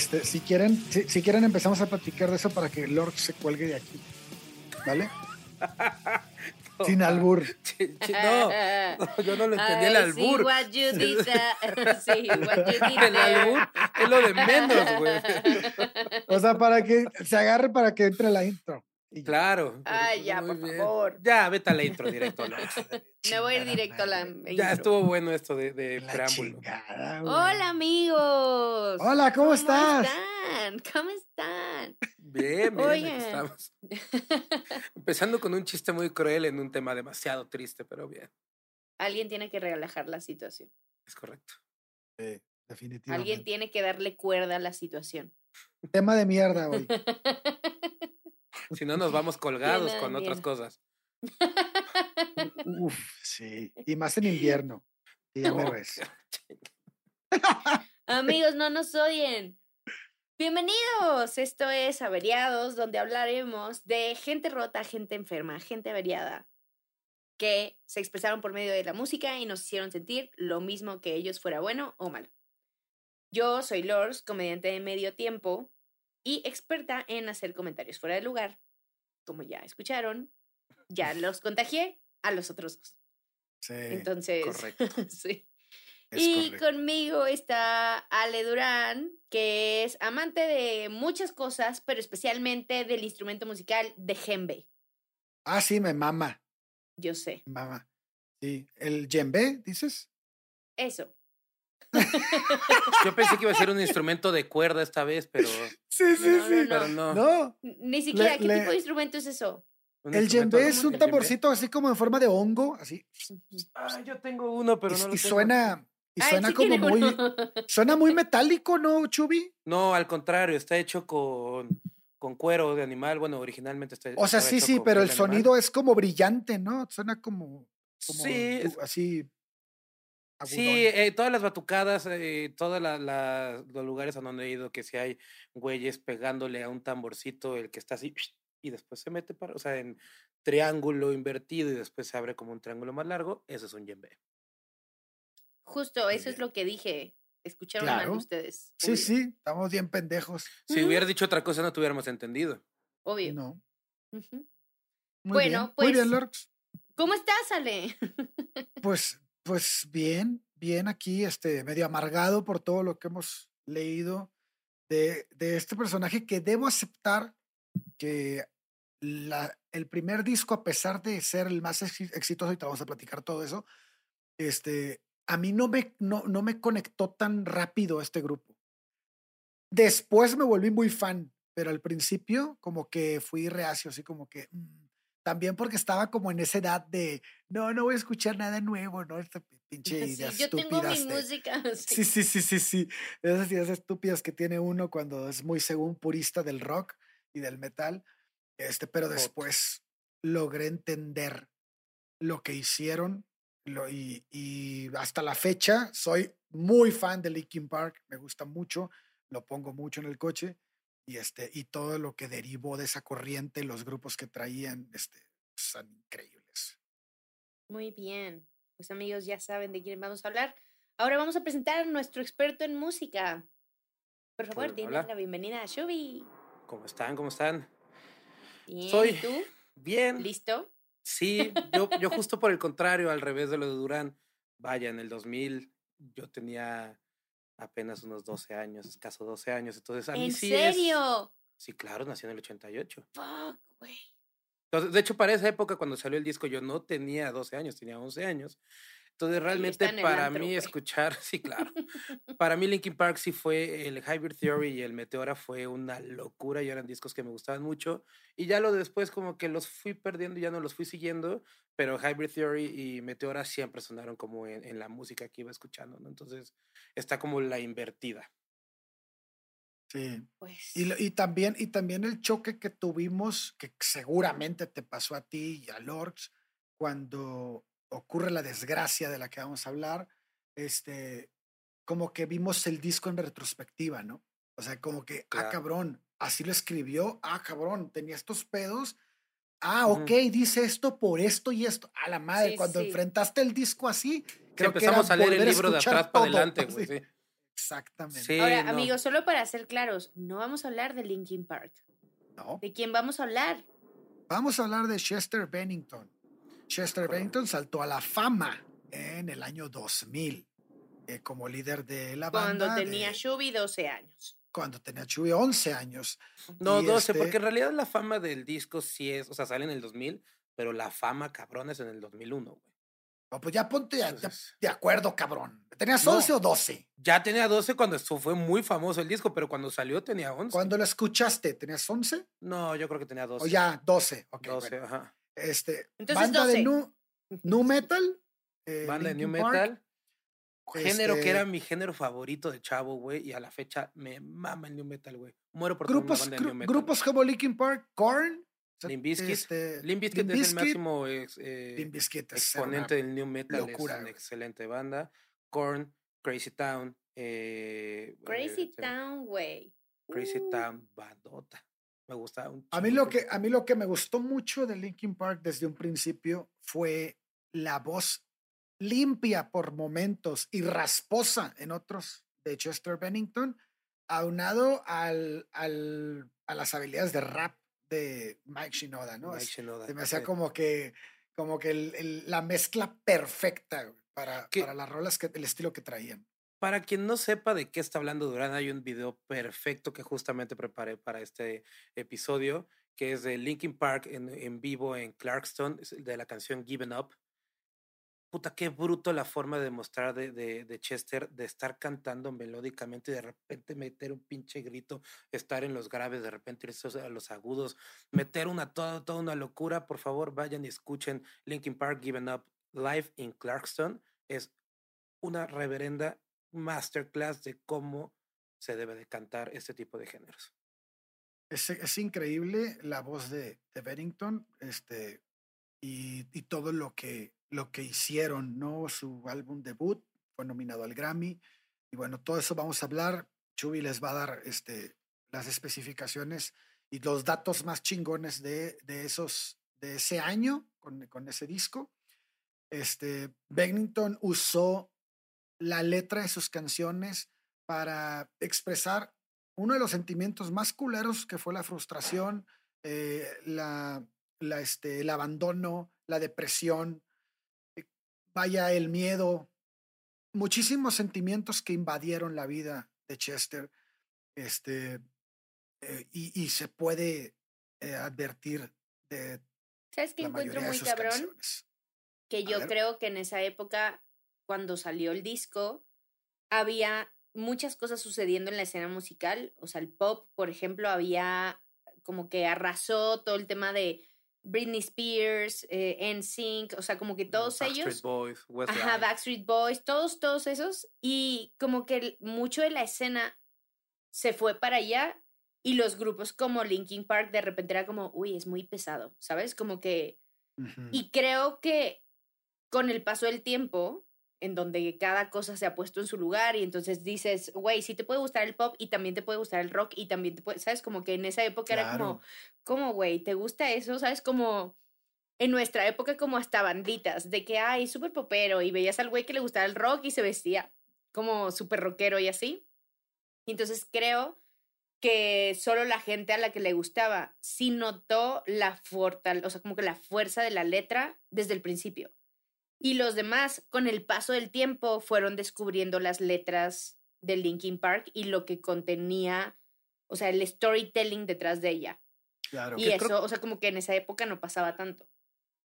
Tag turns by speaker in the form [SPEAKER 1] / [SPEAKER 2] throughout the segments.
[SPEAKER 1] Este, si quieren, si, si quieren empezamos a platicar de eso para que Lord se cuelgue de aquí. ¿Vale? Sin albur.
[SPEAKER 2] No, no, yo no lo entendí el albur.
[SPEAKER 3] Sí, what you did, sí, what you did
[SPEAKER 2] El albur es lo de menos, güey.
[SPEAKER 1] O sea, para que se agarre para que entre la intro. Y.
[SPEAKER 2] Claro.
[SPEAKER 3] Ay,
[SPEAKER 2] pero
[SPEAKER 3] ya, por
[SPEAKER 2] bien.
[SPEAKER 3] favor.
[SPEAKER 2] Ya, vete a la intro directo. ¿no?
[SPEAKER 3] Me voy a ir directo a la
[SPEAKER 1] madre.
[SPEAKER 2] Ya
[SPEAKER 3] intro.
[SPEAKER 2] estuvo bueno esto de, de
[SPEAKER 1] La
[SPEAKER 2] preámbulo.
[SPEAKER 1] chingada.
[SPEAKER 3] Hola amigos.
[SPEAKER 1] Hola, ¿cómo estás?
[SPEAKER 3] están? ¿Cómo están?
[SPEAKER 2] Bien, bien, aquí estamos. Empezando con un chiste muy cruel en un tema demasiado triste, pero bien,
[SPEAKER 3] Alguien tiene que relajar la situación.
[SPEAKER 2] es correcto.
[SPEAKER 1] Sí, definitivamente.
[SPEAKER 3] Alguien tiene que darle cuerda a la situación.
[SPEAKER 1] Tema de mierda hoy.
[SPEAKER 2] Si no, nos vamos colgados
[SPEAKER 3] Bien,
[SPEAKER 2] con otras cosas.
[SPEAKER 1] Uf, sí. Y más en invierno. Y ya me ves.
[SPEAKER 3] Amigos, no nos oyen. Bienvenidos. Esto es Averiados, donde hablaremos de gente rota, gente enferma, gente averiada, que se expresaron por medio de la música y nos hicieron sentir lo mismo que ellos fuera bueno o malo. Yo soy Lors, comediante de medio tiempo y experta en hacer comentarios fuera de lugar. Como ya escucharon, ya los contagié a los otros dos.
[SPEAKER 1] Sí,
[SPEAKER 3] Entonces,
[SPEAKER 2] correcto.
[SPEAKER 3] sí.
[SPEAKER 1] es
[SPEAKER 3] Y
[SPEAKER 1] correcto.
[SPEAKER 3] conmigo está Ale Durán, que es amante de muchas cosas, pero especialmente del instrumento musical de djembe.
[SPEAKER 1] Ah, sí, me mama.
[SPEAKER 3] Yo sé.
[SPEAKER 1] Mama. Sí. ¿El djembe, dices?
[SPEAKER 3] Eso.
[SPEAKER 2] Yo pensé que iba a ser un instrumento de cuerda esta vez, pero,
[SPEAKER 1] Sí, sí,
[SPEAKER 3] No,
[SPEAKER 1] sí.
[SPEAKER 3] no,
[SPEAKER 2] pero no.
[SPEAKER 3] Ni siquiera, ¿qué
[SPEAKER 1] le-
[SPEAKER 3] tipo de instrumento es eso?
[SPEAKER 1] El djembe es
[SPEAKER 2] ¿cómo
[SPEAKER 1] un tamborcito así como en forma de hongo, así.
[SPEAKER 2] Ah, yo tengo uno, pero
[SPEAKER 1] y,
[SPEAKER 2] no lo
[SPEAKER 1] y
[SPEAKER 2] tengo
[SPEAKER 1] suena, y suena
[SPEAKER 3] sí
[SPEAKER 1] como muy,
[SPEAKER 3] uno.
[SPEAKER 1] suena muy metálico, ¿no, Chubi?
[SPEAKER 2] No, al contrario, está hecho con, con cuero de animal. Bueno, originalmente está
[SPEAKER 1] O sea, sí,
[SPEAKER 2] hecho
[SPEAKER 1] sí,
[SPEAKER 2] con
[SPEAKER 1] pero el
[SPEAKER 2] animal.
[SPEAKER 1] sonido es como brillante, ¿no? Suena como, como
[SPEAKER 2] Sí, es- Sí, eh, todas las batucadas, eh, todos los lugares a donde he ido, que si hay güeyes pegándole a un tamborcito, el que está así, y después se mete para, o sea, en triángulo invertido y después se abre como un triángulo más largo, eso es un yembe.
[SPEAKER 3] Justo, eso es lo que dije. Escucharon mal
[SPEAKER 1] Claro.
[SPEAKER 3] ustedes.
[SPEAKER 1] Sí,
[SPEAKER 3] obvio.
[SPEAKER 1] sí, estamos bien pendejos.
[SPEAKER 2] Si
[SPEAKER 3] Ujú.
[SPEAKER 2] hubieras dicho otra cosa, no te hubiéramos entendido.
[SPEAKER 3] Obvio.
[SPEAKER 1] No. Muy
[SPEAKER 3] Bueno,
[SPEAKER 1] bien. Muy bien,
[SPEAKER 3] pues-
[SPEAKER 1] Lorx.
[SPEAKER 3] ¿Cómo estás, Ale?
[SPEAKER 1] Pues, pues bien, bien aquí, este, medio amargado por todo lo que hemos leído de, este personaje que debo aceptar que el primer disco, a pesar de ser el más exi- exitoso, y te vamos a platicar todo eso, este, a mí no me, no, no me conectó tan rápido este grupo. Después me volví muy fan, pero al principio como que fui reacio, así como que... mm, también porque estaba como en esa edad de, no, no voy a escuchar nada nuevo, ¿no? Esta pi- pinche
[SPEAKER 3] Sí,
[SPEAKER 1] ideas
[SPEAKER 3] yo tengo mi
[SPEAKER 1] de-
[SPEAKER 3] música.
[SPEAKER 1] Sí, sí, sí, sí, sí. Esas ideas estúpidas que tiene uno cuando es muy según purista del rock y del metal. Este, pero después logré entender lo que hicieron lo- y, y hasta la fecha soy muy fan de Linkin Park, me gusta mucho, lo pongo mucho en el coche y este y todo lo que derivó de esa corriente, los grupos que traían, este, son increíbles.
[SPEAKER 3] Muy bien. Pues amigos, ya saben de quién vamos a hablar. Ahora vamos a presentar a nuestro experto en música. Por favor, denle
[SPEAKER 2] hola.
[SPEAKER 3] la bienvenida a Shubi.
[SPEAKER 2] ¿Cómo están? ¿Cómo están?
[SPEAKER 3] Bien,
[SPEAKER 2] Soy-
[SPEAKER 3] ¿y tú?
[SPEAKER 2] Bien.
[SPEAKER 3] ¿Listo?
[SPEAKER 2] Sí, yo, yo justo por el contrario, al revés de lo de Durán. Vaya, en el 2000 yo tenía apenas unos 12 años, escaso 12 años. Entonces, a mí
[SPEAKER 3] ¿En
[SPEAKER 2] sí es-
[SPEAKER 3] serio?
[SPEAKER 2] Sí, claro, nací en el 88.
[SPEAKER 3] Fuck, güey.
[SPEAKER 2] Entonces, de hecho, para esa época, cuando salió el disco, yo no tenía 12 años, tenía 11 años. Entonces, realmente
[SPEAKER 3] en
[SPEAKER 2] para
[SPEAKER 3] antro,
[SPEAKER 2] mí
[SPEAKER 3] güey.
[SPEAKER 2] escuchar, sí, claro. para mí Linkin Park sí fue, el Hybrid Theory y el Meteora fue una locura y eran discos que me gustaban mucho. Y ya lo después como que los fui perdiendo y ya no los fui siguiendo, pero Hybrid Theory y Meteora siempre sonaron como en, en la música que iba escuchando, ¿no? Entonces, está como la invertida.
[SPEAKER 1] Sí.
[SPEAKER 3] Pues.
[SPEAKER 1] Y, y también, y también el choque que tuvimos, que seguramente te pasó a ti y a Lorx, cuando ocurre la desgracia de la que vamos a hablar, este, como que vimos el disco en retrospectiva, ¿no? O sea, como que, ah,
[SPEAKER 2] Claro.
[SPEAKER 1] cabrón, así lo escribió, ah, cabrón, tenía estos pedos. Ah, ok, dice esto por esto y esto. A la madre,
[SPEAKER 3] Sí,
[SPEAKER 1] cuando
[SPEAKER 3] sí.
[SPEAKER 1] enfrentaste el disco así,
[SPEAKER 2] Sí,
[SPEAKER 1] creo que era
[SPEAKER 2] empezamos a leer el libro de atrás para adelante, güey.
[SPEAKER 1] sí.
[SPEAKER 2] sí.
[SPEAKER 1] Exactamente.
[SPEAKER 2] Sí,
[SPEAKER 3] Ahora,
[SPEAKER 2] no.
[SPEAKER 3] amigos, solo para ser claros, no vamos a hablar de Linkin Park.
[SPEAKER 1] ¿no?
[SPEAKER 3] ¿De quién vamos a hablar?
[SPEAKER 1] Vamos a hablar de Chester Bennington. Chester Bennington saltó a la fama en el año 2000 eh, como líder de la banda.
[SPEAKER 3] Cuando tenía
[SPEAKER 1] de-
[SPEAKER 3] Shubi 12 años.
[SPEAKER 1] cuando tenía Chuy 11 años.
[SPEAKER 2] No,
[SPEAKER 1] Y
[SPEAKER 2] 12,
[SPEAKER 1] este-
[SPEAKER 2] porque en realidad la fama del disco sí es, o sea, sale en el 2000, pero la fama, cabrón, es en el 2001, güey.
[SPEAKER 1] No, pues ya ponte de, de-
[SPEAKER 2] Entonces-
[SPEAKER 1] de acuerdo, cabrón. ¿Tenías
[SPEAKER 2] No.
[SPEAKER 1] 11 o 12?
[SPEAKER 2] Ya tenía 12 cuando esto fue muy famoso el disco, pero cuando salió tenía 11.
[SPEAKER 1] Cuando lo escuchaste, ¿tenías 11?
[SPEAKER 2] No, yo creo que tenía 12.
[SPEAKER 1] O ya 12. Ok,
[SPEAKER 2] 12,
[SPEAKER 1] bueno.
[SPEAKER 2] ajá.
[SPEAKER 1] Este,
[SPEAKER 3] Entonces,
[SPEAKER 1] banda de
[SPEAKER 3] 12.
[SPEAKER 1] nu, nu metal. eh,
[SPEAKER 2] Banda de New. Metal. Género que
[SPEAKER 1] Este-
[SPEAKER 2] era mi género favorito de chavo, güey, y a la fecha me mama el New Metal, güey. Muero por una
[SPEAKER 1] Grupos,
[SPEAKER 2] banda de New Metal.
[SPEAKER 1] grupos como Linkin Park, Korn. o sea,
[SPEAKER 2] Limp Bizkit.
[SPEAKER 1] este,
[SPEAKER 2] Limp es el máximo ex- eh, exponente del New Metal,
[SPEAKER 1] locura,
[SPEAKER 2] es una excelente banda. Korn, Crazy Town, eh,
[SPEAKER 3] Crazy
[SPEAKER 2] este,
[SPEAKER 3] Town, güey.
[SPEAKER 2] Crazy
[SPEAKER 3] Uh,
[SPEAKER 2] Town, bandota. Me gusta un
[SPEAKER 1] A mí, lo que, a mí lo que me gustó mucho de Linkin Park desde un principio fue la voz limpia por momentos y rasposa en otros de Chester Bennington, aunado al, al- a las habilidades de rap de Mike Shinoda, ¿no?
[SPEAKER 2] Mike Shinoda,
[SPEAKER 1] se me hacía como que, como que el- el- la mezcla perfecta para, para las rolas, que, el estilo que traían.
[SPEAKER 2] Para quien no sepa de qué está hablando Durán, hay un video perfecto que justamente preparé para este episodio, que es de Linkin Park en, en vivo en Clarkston, de la canción Given Up. Puta, qué bruto la forma de mostrar de, de, de Chester, de estar cantando melódicamente y de repente meter un pinche grito, estar en los graves, de repente irse a los agudos, meter una toda, toda una locura. Por favor, vayan y escuchen Linkin Park Given Up live in Clarkston. Es una reverenda masterclass de cómo se debe de cantar este tipo de géneros.
[SPEAKER 1] Es, es increíble la voz de, de Bennington este, y, y todo lo que, lo que hicieron, ¿no? Su álbum debut fue nominado al Grammy. Y bueno, todo eso vamos a hablar. Chubi les va a dar este, las especificaciones y los datos más chingones de, de, esos, de ese año con, con ese disco. Este, Bennington usó la letra de sus canciones para expresar uno de los sentimientos más culeros que fue la frustración, eh, la, la, este, el abandono, la depresión, eh, vaya el miedo, muchísimos sentimientos que invadieron la vida de Chester, este, eh, y, y, se puede advertir de
[SPEAKER 3] ¿Sabes qué encuentro muy cabrón?
[SPEAKER 1] canciones.
[SPEAKER 3] Que yo creo que en esa época, cuando salió el disco, había muchas cosas sucediendo en la escena musical. O sea, el pop, por ejemplo, había como que arrasó todo el tema de Britney Spears, eh, NSYNC, o sea, como que todos
[SPEAKER 2] Backstreet
[SPEAKER 3] ellos.
[SPEAKER 2] Boys, Westlife.
[SPEAKER 3] Ajá, Backstreet Boys, todos, todos esos. Y como que mucho de la escena se fue para allá y los grupos como Linkin Park de repente era como, uy, es muy pesado, ¿sabes? Como que...
[SPEAKER 1] Ujú.
[SPEAKER 3] Y creo que con el paso del tiempo, en donde cada cosa se ha puesto en su lugar y entonces dices, güey, sí te puede gustar el pop y también te puede gustar el rock y también te puede, ¿sabes? Como que en esa época era como. ¿cómo, güey? ¿Te gusta eso? ¿Sabes? Como en nuestra época como hasta banditas, de que, ay, súper popero y veías al güey que le gustaba el rock y se vestía como súper rockero y así. Y entonces creo que solo la gente a la que le gustaba sí notó la fortal, o sea, como que la fuerza de la letra desde el principio. Y los demás, con el paso del tiempo, fueron descubriendo las letras de Linkin Park y lo que contenía, o sea, el storytelling detrás de ella.
[SPEAKER 1] Claro.
[SPEAKER 3] Y eso,
[SPEAKER 2] creo-
[SPEAKER 3] o sea, como que en esa época no pasaba tanto.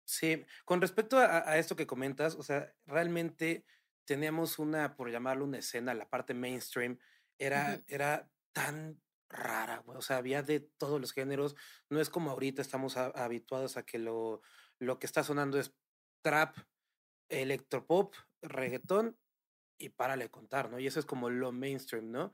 [SPEAKER 2] Sí, con respecto a, a esto que comentas, o sea, realmente teníamos una, por llamarlo una escena, la parte mainstream, era, era tan rara, güey. O sea, había de todos los géneros. No es como ahorita estamos a- habituados a que lo, lo que está sonando es trap, electropop, reggaetón y párale contar, ¿no? Y eso es como lo mainstream, ¿no?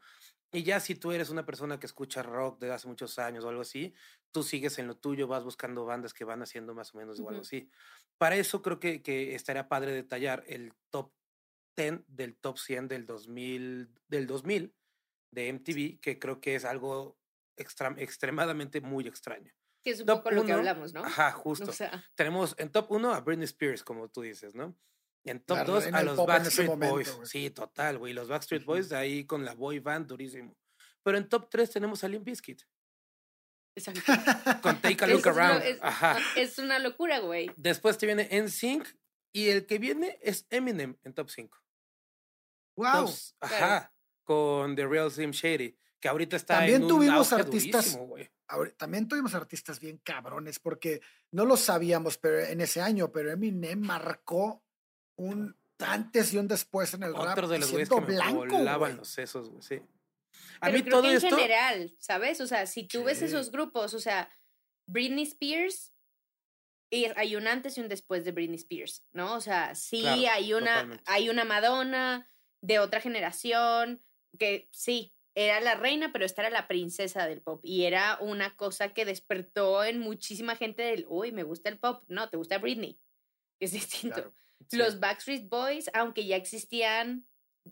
[SPEAKER 2] Y ya si tú eres una persona que escucha rock desde hace muchos años o algo así, tú sigues en lo tuyo, vas buscando bandas que van haciendo más o menos igual o
[SPEAKER 3] Ujú.
[SPEAKER 2] así. Para eso creo que, que estaría padre detallar el top 10 del top 100 del 2000, del 2000 de MTV, que creo que es algo extra- extremadamente muy extraño.
[SPEAKER 3] Que es un
[SPEAKER 2] Top
[SPEAKER 3] poco lo que
[SPEAKER 2] uno,
[SPEAKER 3] hablamos, ¿no?
[SPEAKER 2] Ajá, justo.
[SPEAKER 3] O sea,
[SPEAKER 2] Tenemos en top 1 a Britney Spears, como tú dices, ¿no? En top
[SPEAKER 1] La
[SPEAKER 2] 2
[SPEAKER 1] reina
[SPEAKER 2] a los Backstreet
[SPEAKER 1] momento,
[SPEAKER 2] Boys. Sí, total, güey. Los Backstreet
[SPEAKER 1] Ujú.
[SPEAKER 2] Boys ahí con la boy band durísimo. Pero en top 3 tenemos a Limp Bizkit.
[SPEAKER 3] Exacto.
[SPEAKER 2] Con Take a Look
[SPEAKER 3] lo-
[SPEAKER 2] Around.
[SPEAKER 3] es-
[SPEAKER 2] Ajá.
[SPEAKER 3] Es una locura, güey.
[SPEAKER 2] Después te viene NSYNC y el que viene es Eminem en top 5.
[SPEAKER 1] wow.
[SPEAKER 2] Tops, ajá. Con The Real Slim Shady. Que ahorita está
[SPEAKER 1] También
[SPEAKER 2] en un
[SPEAKER 1] tuvimos
[SPEAKER 2] auge
[SPEAKER 1] artistas-
[SPEAKER 2] durísimo,
[SPEAKER 1] también tuvimos artistas bien cabrones porque no lo sabíamos pero en ese año, pero Eminem marcó un antes y un después en el rap.
[SPEAKER 2] Otro de
[SPEAKER 1] y
[SPEAKER 2] los güeyes que me
[SPEAKER 1] blanco,
[SPEAKER 2] volaban los sesos, güey, sí. A
[SPEAKER 3] Pero
[SPEAKER 2] mí
[SPEAKER 3] creo
[SPEAKER 2] todo
[SPEAKER 3] que en
[SPEAKER 2] esto...
[SPEAKER 3] general, ¿sabes? O sea, si tú ves esos grupos, o sea, Britney Spears, y hay un antes y un después de Britney Spears, ¿no? O sea, sí
[SPEAKER 2] Claro,
[SPEAKER 3] hay una,
[SPEAKER 2] totalmente.
[SPEAKER 3] hay una Madonna de otra generación, que sí, era la reina, pero esta era la princesa del pop. Y era una cosa que despertó en muchísima gente del, uy, me gusta el pop. No, te gusta Britney. Es distinto.
[SPEAKER 1] Claro.
[SPEAKER 2] sí.
[SPEAKER 3] Los Backstreet Boys, aunque ya existían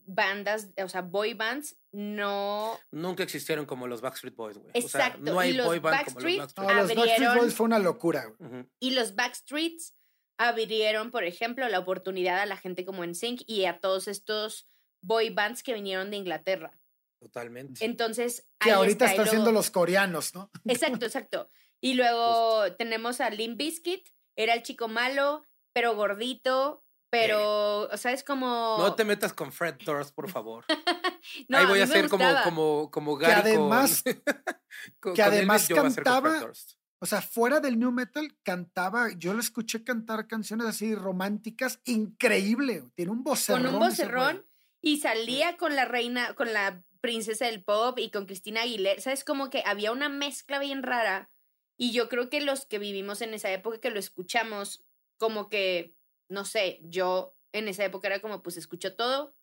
[SPEAKER 3] bandas, o sea, boy bands, no
[SPEAKER 2] Nunca existieron como los Backstreet Boys, güey. O sea,
[SPEAKER 3] Exacto,
[SPEAKER 2] no hay
[SPEAKER 3] y los
[SPEAKER 2] boy band como los
[SPEAKER 3] Backstreet-
[SPEAKER 1] No, los Backstreet Boys fue una locura. güey.
[SPEAKER 3] Y los Backstreets abrieron, por ejemplo, la oportunidad a la gente como NSYNC y a todos estos boy bands que vinieron de Inglaterra.
[SPEAKER 2] Totalmente.
[SPEAKER 3] Entonces,
[SPEAKER 1] Que
[SPEAKER 3] ahí
[SPEAKER 1] ahorita
[SPEAKER 3] está, y
[SPEAKER 1] están siendo
[SPEAKER 3] luego-
[SPEAKER 1] los coreanos, ¿no?
[SPEAKER 3] Exacto, exacto. Y luego tenemos a Limp Bizkit, era el chico malo, pero gordito, pero, o sea, es como...
[SPEAKER 2] No te metas con Fred Durst, por favor.
[SPEAKER 3] No,
[SPEAKER 2] Ahí voy a ser como, como, como
[SPEAKER 1] Que además-
[SPEAKER 2] con,
[SPEAKER 1] que además
[SPEAKER 2] yo voy a ser con Fred
[SPEAKER 1] cantaba-. O sea, fuera del new metal, cantaba, yo lo escuché cantar canciones así románticas, increíble. Tiene un vocerrón.
[SPEAKER 3] con un vocerrón y salía con la reina, con la princesa del pop y con Cristina Aguilera. ¿Sabes? Como que había una mezcla bien rara. Y yo creo que los que vivimos en esa época, que lo escuchamos, como que, no sé, yo en esa época era como, pues escucho todo.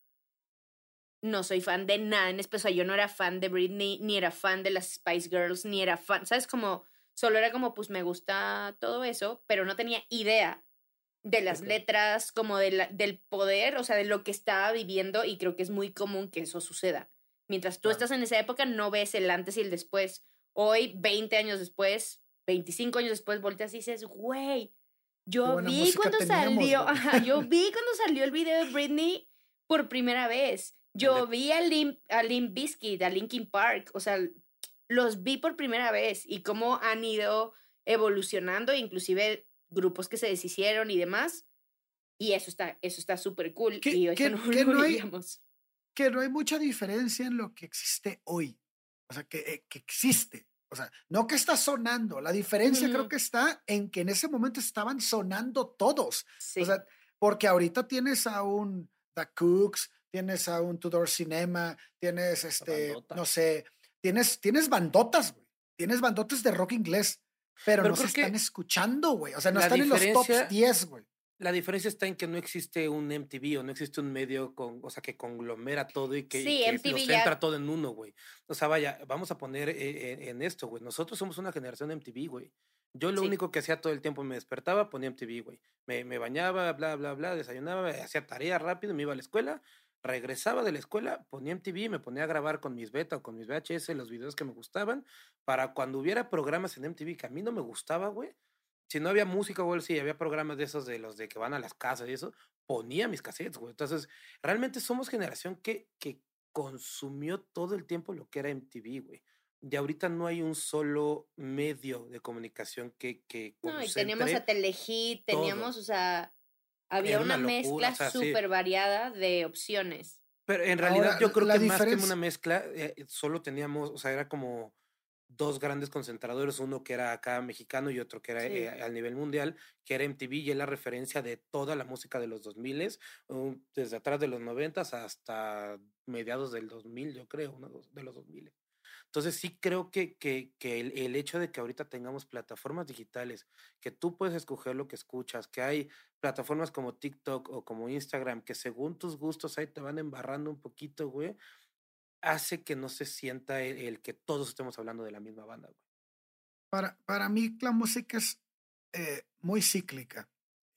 [SPEAKER 3] No soy fan de nada en especial. Yo no era fan de Britney, ni era fan de las Spice Girls, ni era fan. ¿Sabes? Como, solo era como, pues me gusta todo eso, pero no tenía idea de las letras, como de la- del poder, o sea, de lo que estaba viviendo y creo que es muy común que eso suceda. Mientras tú
[SPEAKER 2] Claro.
[SPEAKER 3] estás en esa época, no ves el antes y el después. Hoy, 20 años después, 25 años después, volteas y dices, güey, yo vi cuando
[SPEAKER 1] teníamos,
[SPEAKER 3] salió,
[SPEAKER 1] güey".
[SPEAKER 3] ajá, yo vi cuando salió el video de Britney por primera vez. Yo vi a Limp, a Limp Bizkit, a Linkin Park, o sea, los vi por primera vez y cómo han ido evolucionando, inclusive grupos que se deshicieron y demás. Y eso está, eso está súper cool. Y eso
[SPEAKER 1] que-
[SPEAKER 3] no
[SPEAKER 1] que
[SPEAKER 3] lo
[SPEAKER 1] no hay-. Que no hay mucha diferencia en lo que existe hoy. O sea, que, eh, que existe. O sea, no que está sonando. La diferencia creo que está en que en ese momento estaban sonando todos.
[SPEAKER 3] Sí.
[SPEAKER 1] O sea, porque ahorita tienes a un The Cooks, tienes a un Tudor Cinema, tienes este, no sé, tienes, tienes bandotas, güey. Tienes bandotas de rock inglés, pero,
[SPEAKER 2] Pero
[SPEAKER 1] no se están escuchando, güey. O sea, no están en los tops 10, güey.
[SPEAKER 2] La diferencia está en que no existe un MTV o no existe un medio con, o sea, que conglomera todo y que, y
[SPEAKER 3] Sí,
[SPEAKER 2] que
[SPEAKER 3] MTV
[SPEAKER 2] lo centra todo en uno, güey. O sea, vaya, vamos a poner eh, en, en esto, güey. Nosotros somos una generación MTV, güey. Yo lo
[SPEAKER 3] Sí.
[SPEAKER 2] único que hacía todo el tiempo me despertaba, ponía MTV, güey. Me, me bañaba, bla, bla, bla, desayunaba, hacía tarea rápido, me iba a la escuela, regresaba de la escuela, ponía MTV, me ponía a grabar con mis beta o con mis VHS los videos que me gustaban, para cuando hubiera programas en MTV que a mí no me gustaba, güey, si no había música o algo así, había programas de esos de los de que van a las casas y eso, ponía mis cassettes, güey. Entonces, realmente somos generación que, que consumió todo el tiempo lo que era MTV, güey. Y ahorita no hay un solo medio de comunicación que, que
[SPEAKER 3] No, y teníamos a Telehit,
[SPEAKER 2] todo.
[SPEAKER 3] teníamos, o sea, había
[SPEAKER 2] Era
[SPEAKER 3] una,
[SPEAKER 2] una locura,
[SPEAKER 3] mezcla
[SPEAKER 2] o sea, sí.
[SPEAKER 3] súper variada de opciones.
[SPEAKER 2] Pero en realidad
[SPEAKER 1] Ahora,
[SPEAKER 2] yo creo que más que una mezcla, eh, solo teníamos, o sea, era como dos grandes concentradores, uno que era acá mexicano y otro que era
[SPEAKER 3] Sí.
[SPEAKER 2] eh, al nivel mundial, que era MTV y es la referencia de toda la música de los 2000, um, desde atrás de los 90 hasta mediados del 2000, yo creo, uno dos- de los 2000. Entonces sí creo que, que, que el, el hecho de que ahorita tengamos plataformas digitales, que tú puedes escoger lo que escuchas, que hay plataformas como TikTok o como Instagram, que según tus gustos ahí te van embarrando un poquito, güey, hace que no se sienta el, el que todos estemos hablando de la misma banda, güey.
[SPEAKER 1] Para, para mí la música es eh, muy cíclica,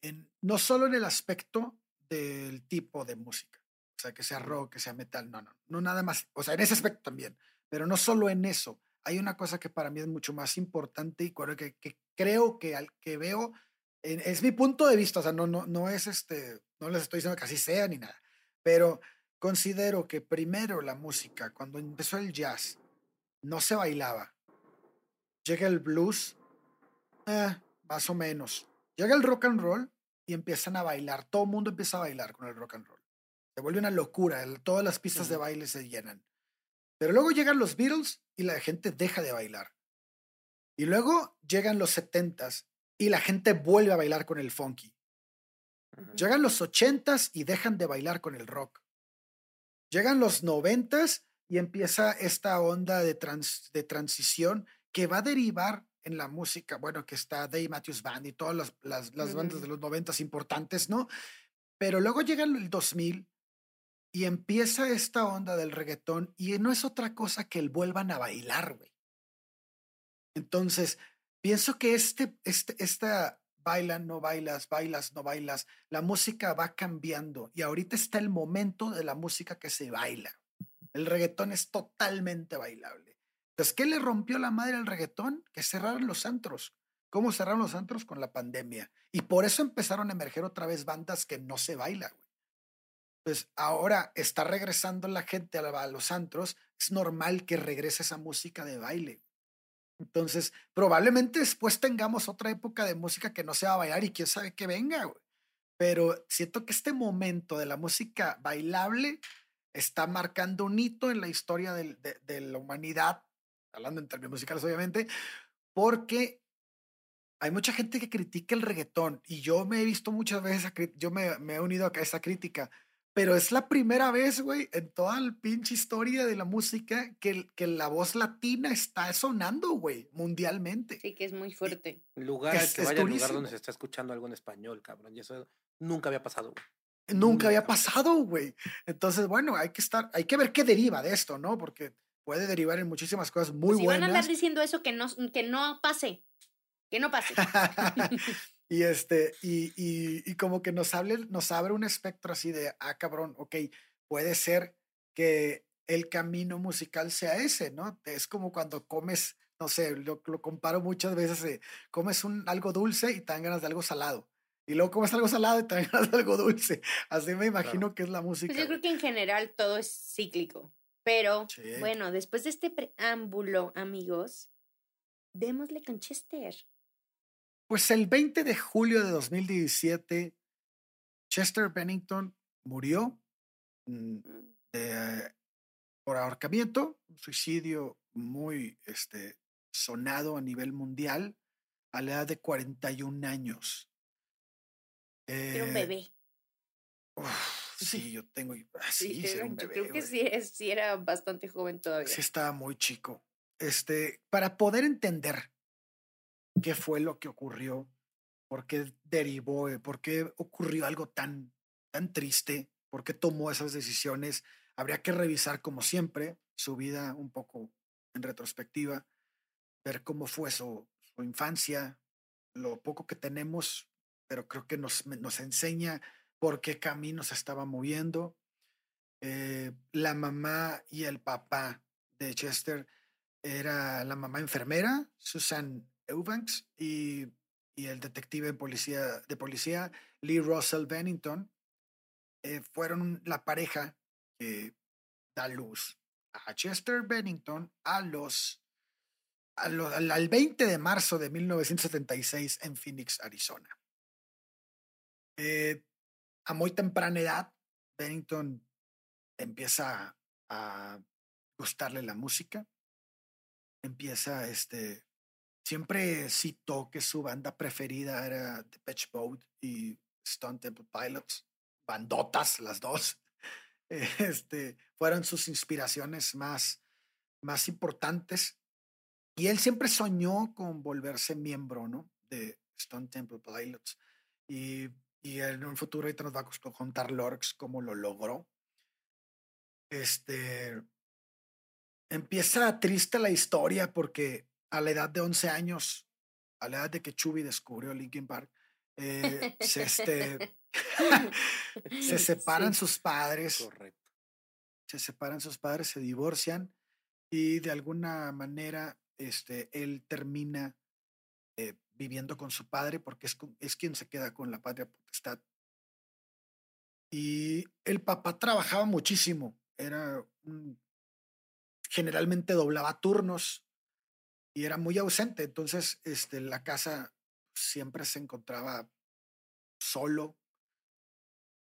[SPEAKER 1] en, no solo en el aspecto del tipo de música, o sea, que sea rock, que sea metal, no, no, no nada más, o sea, en ese aspecto también, pero no solo en eso. Hay una cosa que para mí es mucho más importante y creo que, que creo que al que veo en- es mi punto de vista, o sea, no, no, no es este, no les estoy diciendo que así sea ni nada, pero considero que primero la música, cuando empezó el jazz, no se bailaba. Llega el blues, eh, más o menos. Llega el rock and roll y empiezan a bailar. Todo el mundo empieza a bailar con el rock and roll. Se vuelve una locura. todas las pistas de baile se llenan. Pero luego llegan los Beatles y la gente deja de bailar. Y luego llegan los 70s y la gente vuelve a bailar con el funky. Llegan los 80s y dejan de bailar con el rock. Llegan los 90s y empieza esta onda de, trans- de transición que va a derivar en la música, bueno, que está Dave Matthews Band y todas las, las, las bandas de los 90s importantes, ¿no? Pero luego llega el 2000 y empieza esta onda del reggaetón y no es otra cosa que el vuelvan a bailar, güey. Entonces, pienso que este, este, esta bailan, no bailas, bailas, no bailas, la música va cambiando y ahorita está el momento de la música que se baila. El reggaetón es totalmente bailable. Entonces, ¿qué le rompió la madre al reggaetón? Que cerraron los antros. ¿Cómo cerraron los antros? Con la pandemia. Y por eso empezaron a emerger otra vez bandas que no se baila, güey. Entonces, ahora está regresando la gente a los antros. Es normal que regrese esa música de baile. Entonces, probablemente después tengamos otra época de música que no se va a bailar y quién sabe que venga, güey. Pero siento que este momento de la música bailable está marcando un hito en la historia del- de, de la humanidad, hablando en términos musicales, obviamente, porque hay mucha gente que critica el reggaetón y yo me he visto muchas veces, yo me, me he unido a esa crítica, pero es la primera vez, güey, en toda la pinche historia de la música que, que la voz latina está sonando, güey, mundialmente.
[SPEAKER 3] Sí, que es muy fuerte.
[SPEAKER 2] Lugar al
[SPEAKER 1] Es-
[SPEAKER 2] que
[SPEAKER 1] es
[SPEAKER 2] vaya, lugar
[SPEAKER 1] durísimo.
[SPEAKER 2] donde se está escuchando algo en español, cabrón. Y eso nunca había pasado, güey.
[SPEAKER 1] Nunca había pasado, güey. Entonces, bueno, hay que estar, hay que ver qué deriva de esto, ¿no? Porque puede derivar en muchísimas cosas muy
[SPEAKER 3] si van a andar
[SPEAKER 1] buenas.
[SPEAKER 3] diciendo eso, que no, que no pase. Que no pase.
[SPEAKER 1] y este, y, y, y como que nos hable, nos abre un espectro así de, ah, cabrón, ok, puede ser que el camino musical sea ese, ¿no? Es como cuando comes, no sé, lo, lo comparo muchas veces, eh, comes un, algo dulce y te dan ganas de algo salado. Y luego comes algo salado y te dan ganas de algo dulce. Así me imagino que es la música.
[SPEAKER 3] Pues yo creo que en general todo es cíclico. Pero
[SPEAKER 1] Sí.
[SPEAKER 3] bueno, después de este preámbulo, amigos, démosle con Chester.
[SPEAKER 1] Pues el 20 de julio de 2017, Chester Bennington murió mm,
[SPEAKER 3] Mm,
[SPEAKER 1] de- por ahorcamiento, un suicidio muy este, sonado a nivel mundial a la edad de 41 años.
[SPEAKER 3] Era un
[SPEAKER 1] Eh,
[SPEAKER 3] bebé.
[SPEAKER 1] uf, sí, yo tengo. ah,
[SPEAKER 3] Sí,
[SPEAKER 1] Sí, era un bebé,
[SPEAKER 3] creo que sí, sí era bastante joven todavía.
[SPEAKER 1] Sí, estaba muy chico. Este, para poder entender qué fue lo que ocurrió, por qué derivó, eh, por qué ocurrió algo tan, tan triste, por qué tomó esas decisiones, habría que revisar, como siempre, su vida un poco en retrospectiva, ver cómo fue su, infancia, lo poco que tenemos, pero creo que nos, nos enseña por qué camino se estaba moviendo. Eh, la mamá y el papá de Chester era la mamá enfermera, Susan Eubanks, y, y el detective de policía, de policía, Lee Russell Bennington, eh, fueron la pareja que da luz a Chester Bennington a los, a lo- al, al 20 de marzo de 1976 en Phoenix, Arizona. Eh, a muy temprana edad, Bennington empieza a gustarle la música, empieza este, siempre citó que su banda preferida era The Pitch Mode y Stone Temple Pilots, bandotas las dos, este, fueron sus inspiraciones más, más importantes. Y él siempre soñó con volverse miembro, ¿no? De Stone Temple Pilots. Y, y en un futuro ahorita nos va a contar Lorx cómo lo logró. Este, empieza triste la historia porque a la edad de 11 años, a la edad de que Chubby descubrió Linkin Park, eh, se, este, se separan
[SPEAKER 3] Sí.
[SPEAKER 1] sus padres,
[SPEAKER 2] Correcto.
[SPEAKER 1] se separan sus padres, se divorcian y de alguna manera este, él termina eh, viviendo con su padre porque es, es quien se queda con la patria potestad. Y el papá trabajaba muchísimo, era un- generalmente doblaba turnos y era muy ausente, entonces este, la casa siempre se encontraba solo.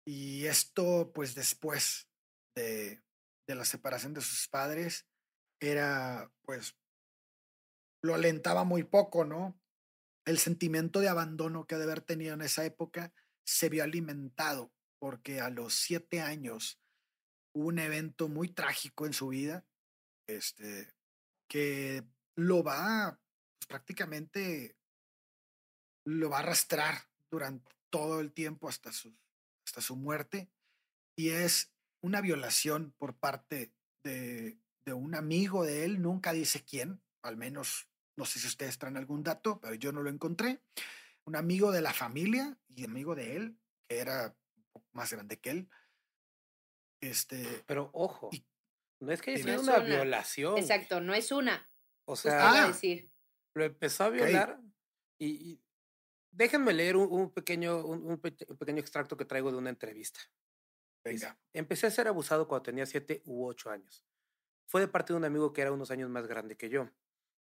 [SPEAKER 1] Y esto, pues después de, de la separación de sus padres, era, pues, lo alentaba muy poco, ¿no? El sentimiento de abandono que ha de haber tenido en esa época se vio alimentado porque a los siete años hubo un evento muy trágico en su vida, este, que lo va pues, prácticamente lo va a arrastrar durante todo el tiempo hasta su, hasta su muerte y es una violación por parte de, de un amigo de él, nunca dice quién, al menos no sé si ustedes traen algún dato, pero yo no lo encontré. Un amigo de la familia y amigo de él, que era un poco más grande que él. Este,
[SPEAKER 2] Pero ojo,
[SPEAKER 1] Y-
[SPEAKER 2] no es que haya sido
[SPEAKER 3] No es
[SPEAKER 2] una
[SPEAKER 3] una.
[SPEAKER 2] violación.
[SPEAKER 3] Exacto, no es una.
[SPEAKER 2] O sea,
[SPEAKER 1] Ah.
[SPEAKER 3] decir.
[SPEAKER 2] lo empezó a violar y, y déjenme leer un, un pequeño, un, un pe- un pequeño extracto que traigo de una entrevista.
[SPEAKER 1] Venga,
[SPEAKER 2] Empecé a ser abusado cuando tenía siete u ocho años. Fue de parte de un amigo que era unos años más grande que yo.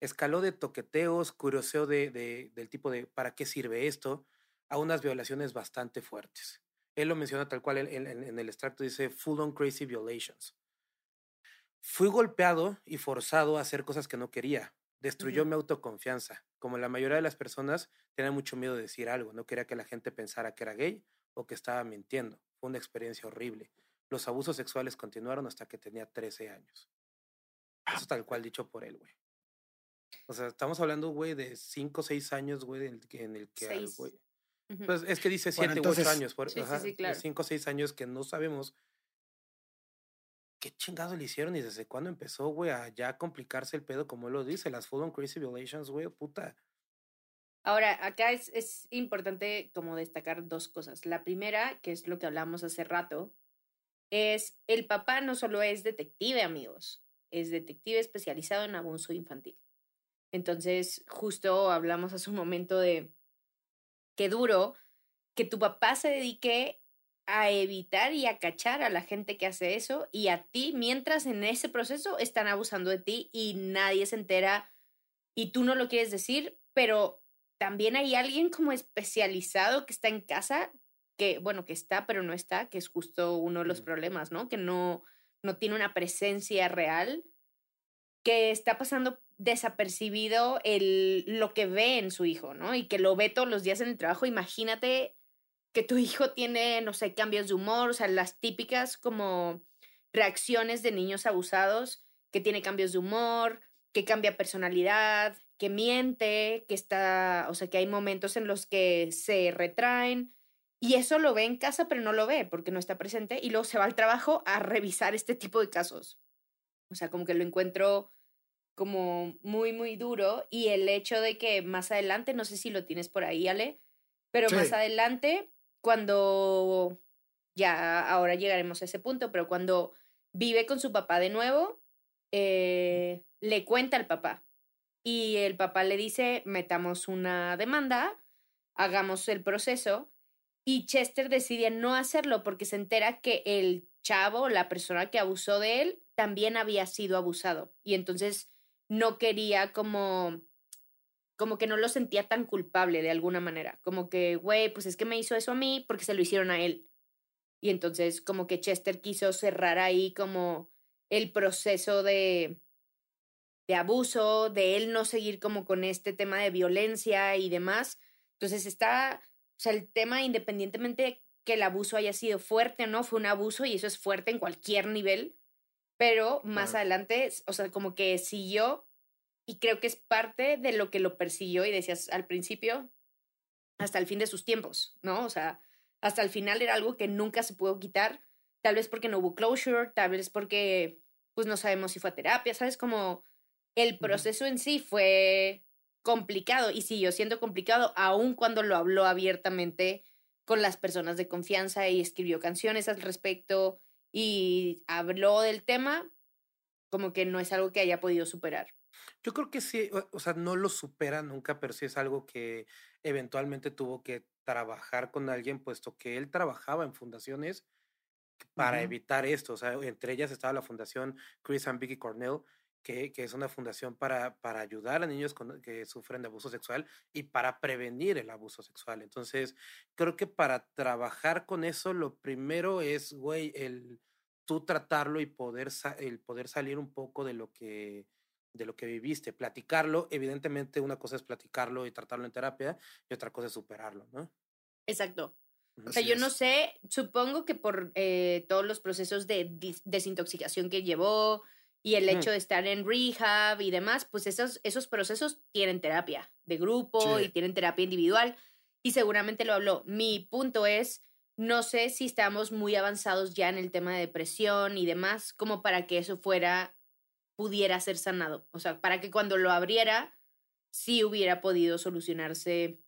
[SPEAKER 2] Escaló de toqueteos, curioseo de, de- del tipo de ¿para qué sirve esto? a unas violaciones bastante fuertes. Él lo menciona tal cual en, en- en el extracto, dice full on crazy violations. Fui golpeado y forzado a hacer cosas que no quería. Destruyó
[SPEAKER 3] Ujú.
[SPEAKER 2] mi autoconfianza. Como la mayoría de las personas, tenía mucho miedo de decir algo. No quería que la gente pensara que era gay o que estaba mintiendo. Fue una experiencia horrible. Los abusos sexuales continuaron hasta que tenía 13 años. Eso tal cual dicho por él, güey. O sea, estamos hablando, güey, de 5 o 6 años, güey, en el que, en el que güey-. Pues es que dice
[SPEAKER 1] Bueno,
[SPEAKER 2] 7 u 8
[SPEAKER 1] entonces-
[SPEAKER 2] años. Por,
[SPEAKER 3] Sí, sí, sí, claro.
[SPEAKER 2] 5 o 6 años que no sabemos qué chingados le hicieron y desde cuándo empezó, güey, a ya complicarse el pedo, como él lo dice, las full on crazy violations, güey, puta.
[SPEAKER 3] Ahora, acá es, es importante como destacar dos cosas. La primera, que es lo que hablamos hace rato, es el papá no solo es detective, amigos, es detective especializado en abuso infantil. Entonces, justo hablamos hace un momento de qué duro que tu papá se dedique a evitar y a cachar a la gente que hace eso y a ti, mientras en ese proceso están abusando de ti y nadie se entera y tú no lo quieres decir, pero también hay alguien como especializado que está en casa, que bueno, que está, pero no está, que es justo uno de los problemas, ¿no? Que no, no tiene una presencia real, que está pasando desapercibido el, lo que ve en su hijo, ¿no? Y que lo ve todos los días en el trabajo. Imagínate que tu hijo tiene, no sé, cambios de humor, o sea, las típicas como reacciones de niños abusados, que tiene cambios de humor, que cambia personalidad, que miente, que está, o sea, que hay momentos en los que se retraen. Y eso lo ve en casa, pero no lo ve porque no está presente. Y luego se va al trabajo a revisar este tipo de casos. O sea, como que lo encuentro como muy, muy duro. Y el hecho de que más adelante, no sé si lo tienes por ahí, Ale, pero más adelante, cuando ya ahora llegaremos a ese punto, pero cuando vive con su papá de nuevo, eh, le cuenta al papá. Y el papá le dice, metamos una demanda, hagamos el proceso. Y Chester decide no hacerlo porque se entera que el chavo, la persona que abusó de él, también había sido abusado. Y entonces no quería como como que no lo sentía tan culpable de alguna manera. Como que, güey, pues es que me hizo eso a mí porque se lo hicieron a él. Y entonces como que Chester quiso cerrar ahí como el proceso de, de abuso, de él no seguir como con este tema de violencia y demás. Entonces está, o sea, el tema independientemente que el abuso haya sido fuerte o no, fue un abuso y eso es fuerte en cualquier nivel, pero más adelante, o sea, como que siguió y creo que es parte de lo que lo persiguió y decías al principio, hasta el fin de sus tiempos, ¿no? O sea, hasta el final era algo que nunca se pudo quitar, tal vez porque no hubo closure, tal vez porque, pues no sabemos si fue a terapia, ¿sabes? Como el proceso en sí fue complicado y siguió siendo complicado, aun cuando lo habló abiertamente con las personas de confianza y escribió canciones al respecto y habló del tema, como que no es algo que haya podido superar.
[SPEAKER 2] Yo creo que sí, o, sea, no lo supera nunca, pero sí es algo que eventualmente tuvo que trabajar con alguien, puesto que él trabajaba en fundaciones para evitar esto. O sea, entre ellas estaba la fundación Chris and Vicky Cornell, que, que, es una fundación para, para ayudar a niños que sufren de abuso sexual y para prevenir el abuso sexual. Entonces, creo que para trabajar con eso, lo primero es, güey, el tú tratarlo y poder, el poder salir un poco de lo que de lo que viviste, platicarlo, evidentemente una cosa es platicarlo y tratarlo en terapia y otra cosa es superarlo, ¿no?
[SPEAKER 3] Exacto. o sea, yo no sé, supongo que por eh, todos los procesos de desintoxicación que llevó y el hecho de estar en rehab y demás, pues esos, esos procesos tienen terapia de grupo y tienen terapia individual y seguramente lo habló. Mi punto es, no sé si estamos muy avanzados ya en el tema de depresión y demás, como para que eso fuera, pudiera ser sanado. O sea, para que cuando lo abriera, sí hubiera podido solucionarse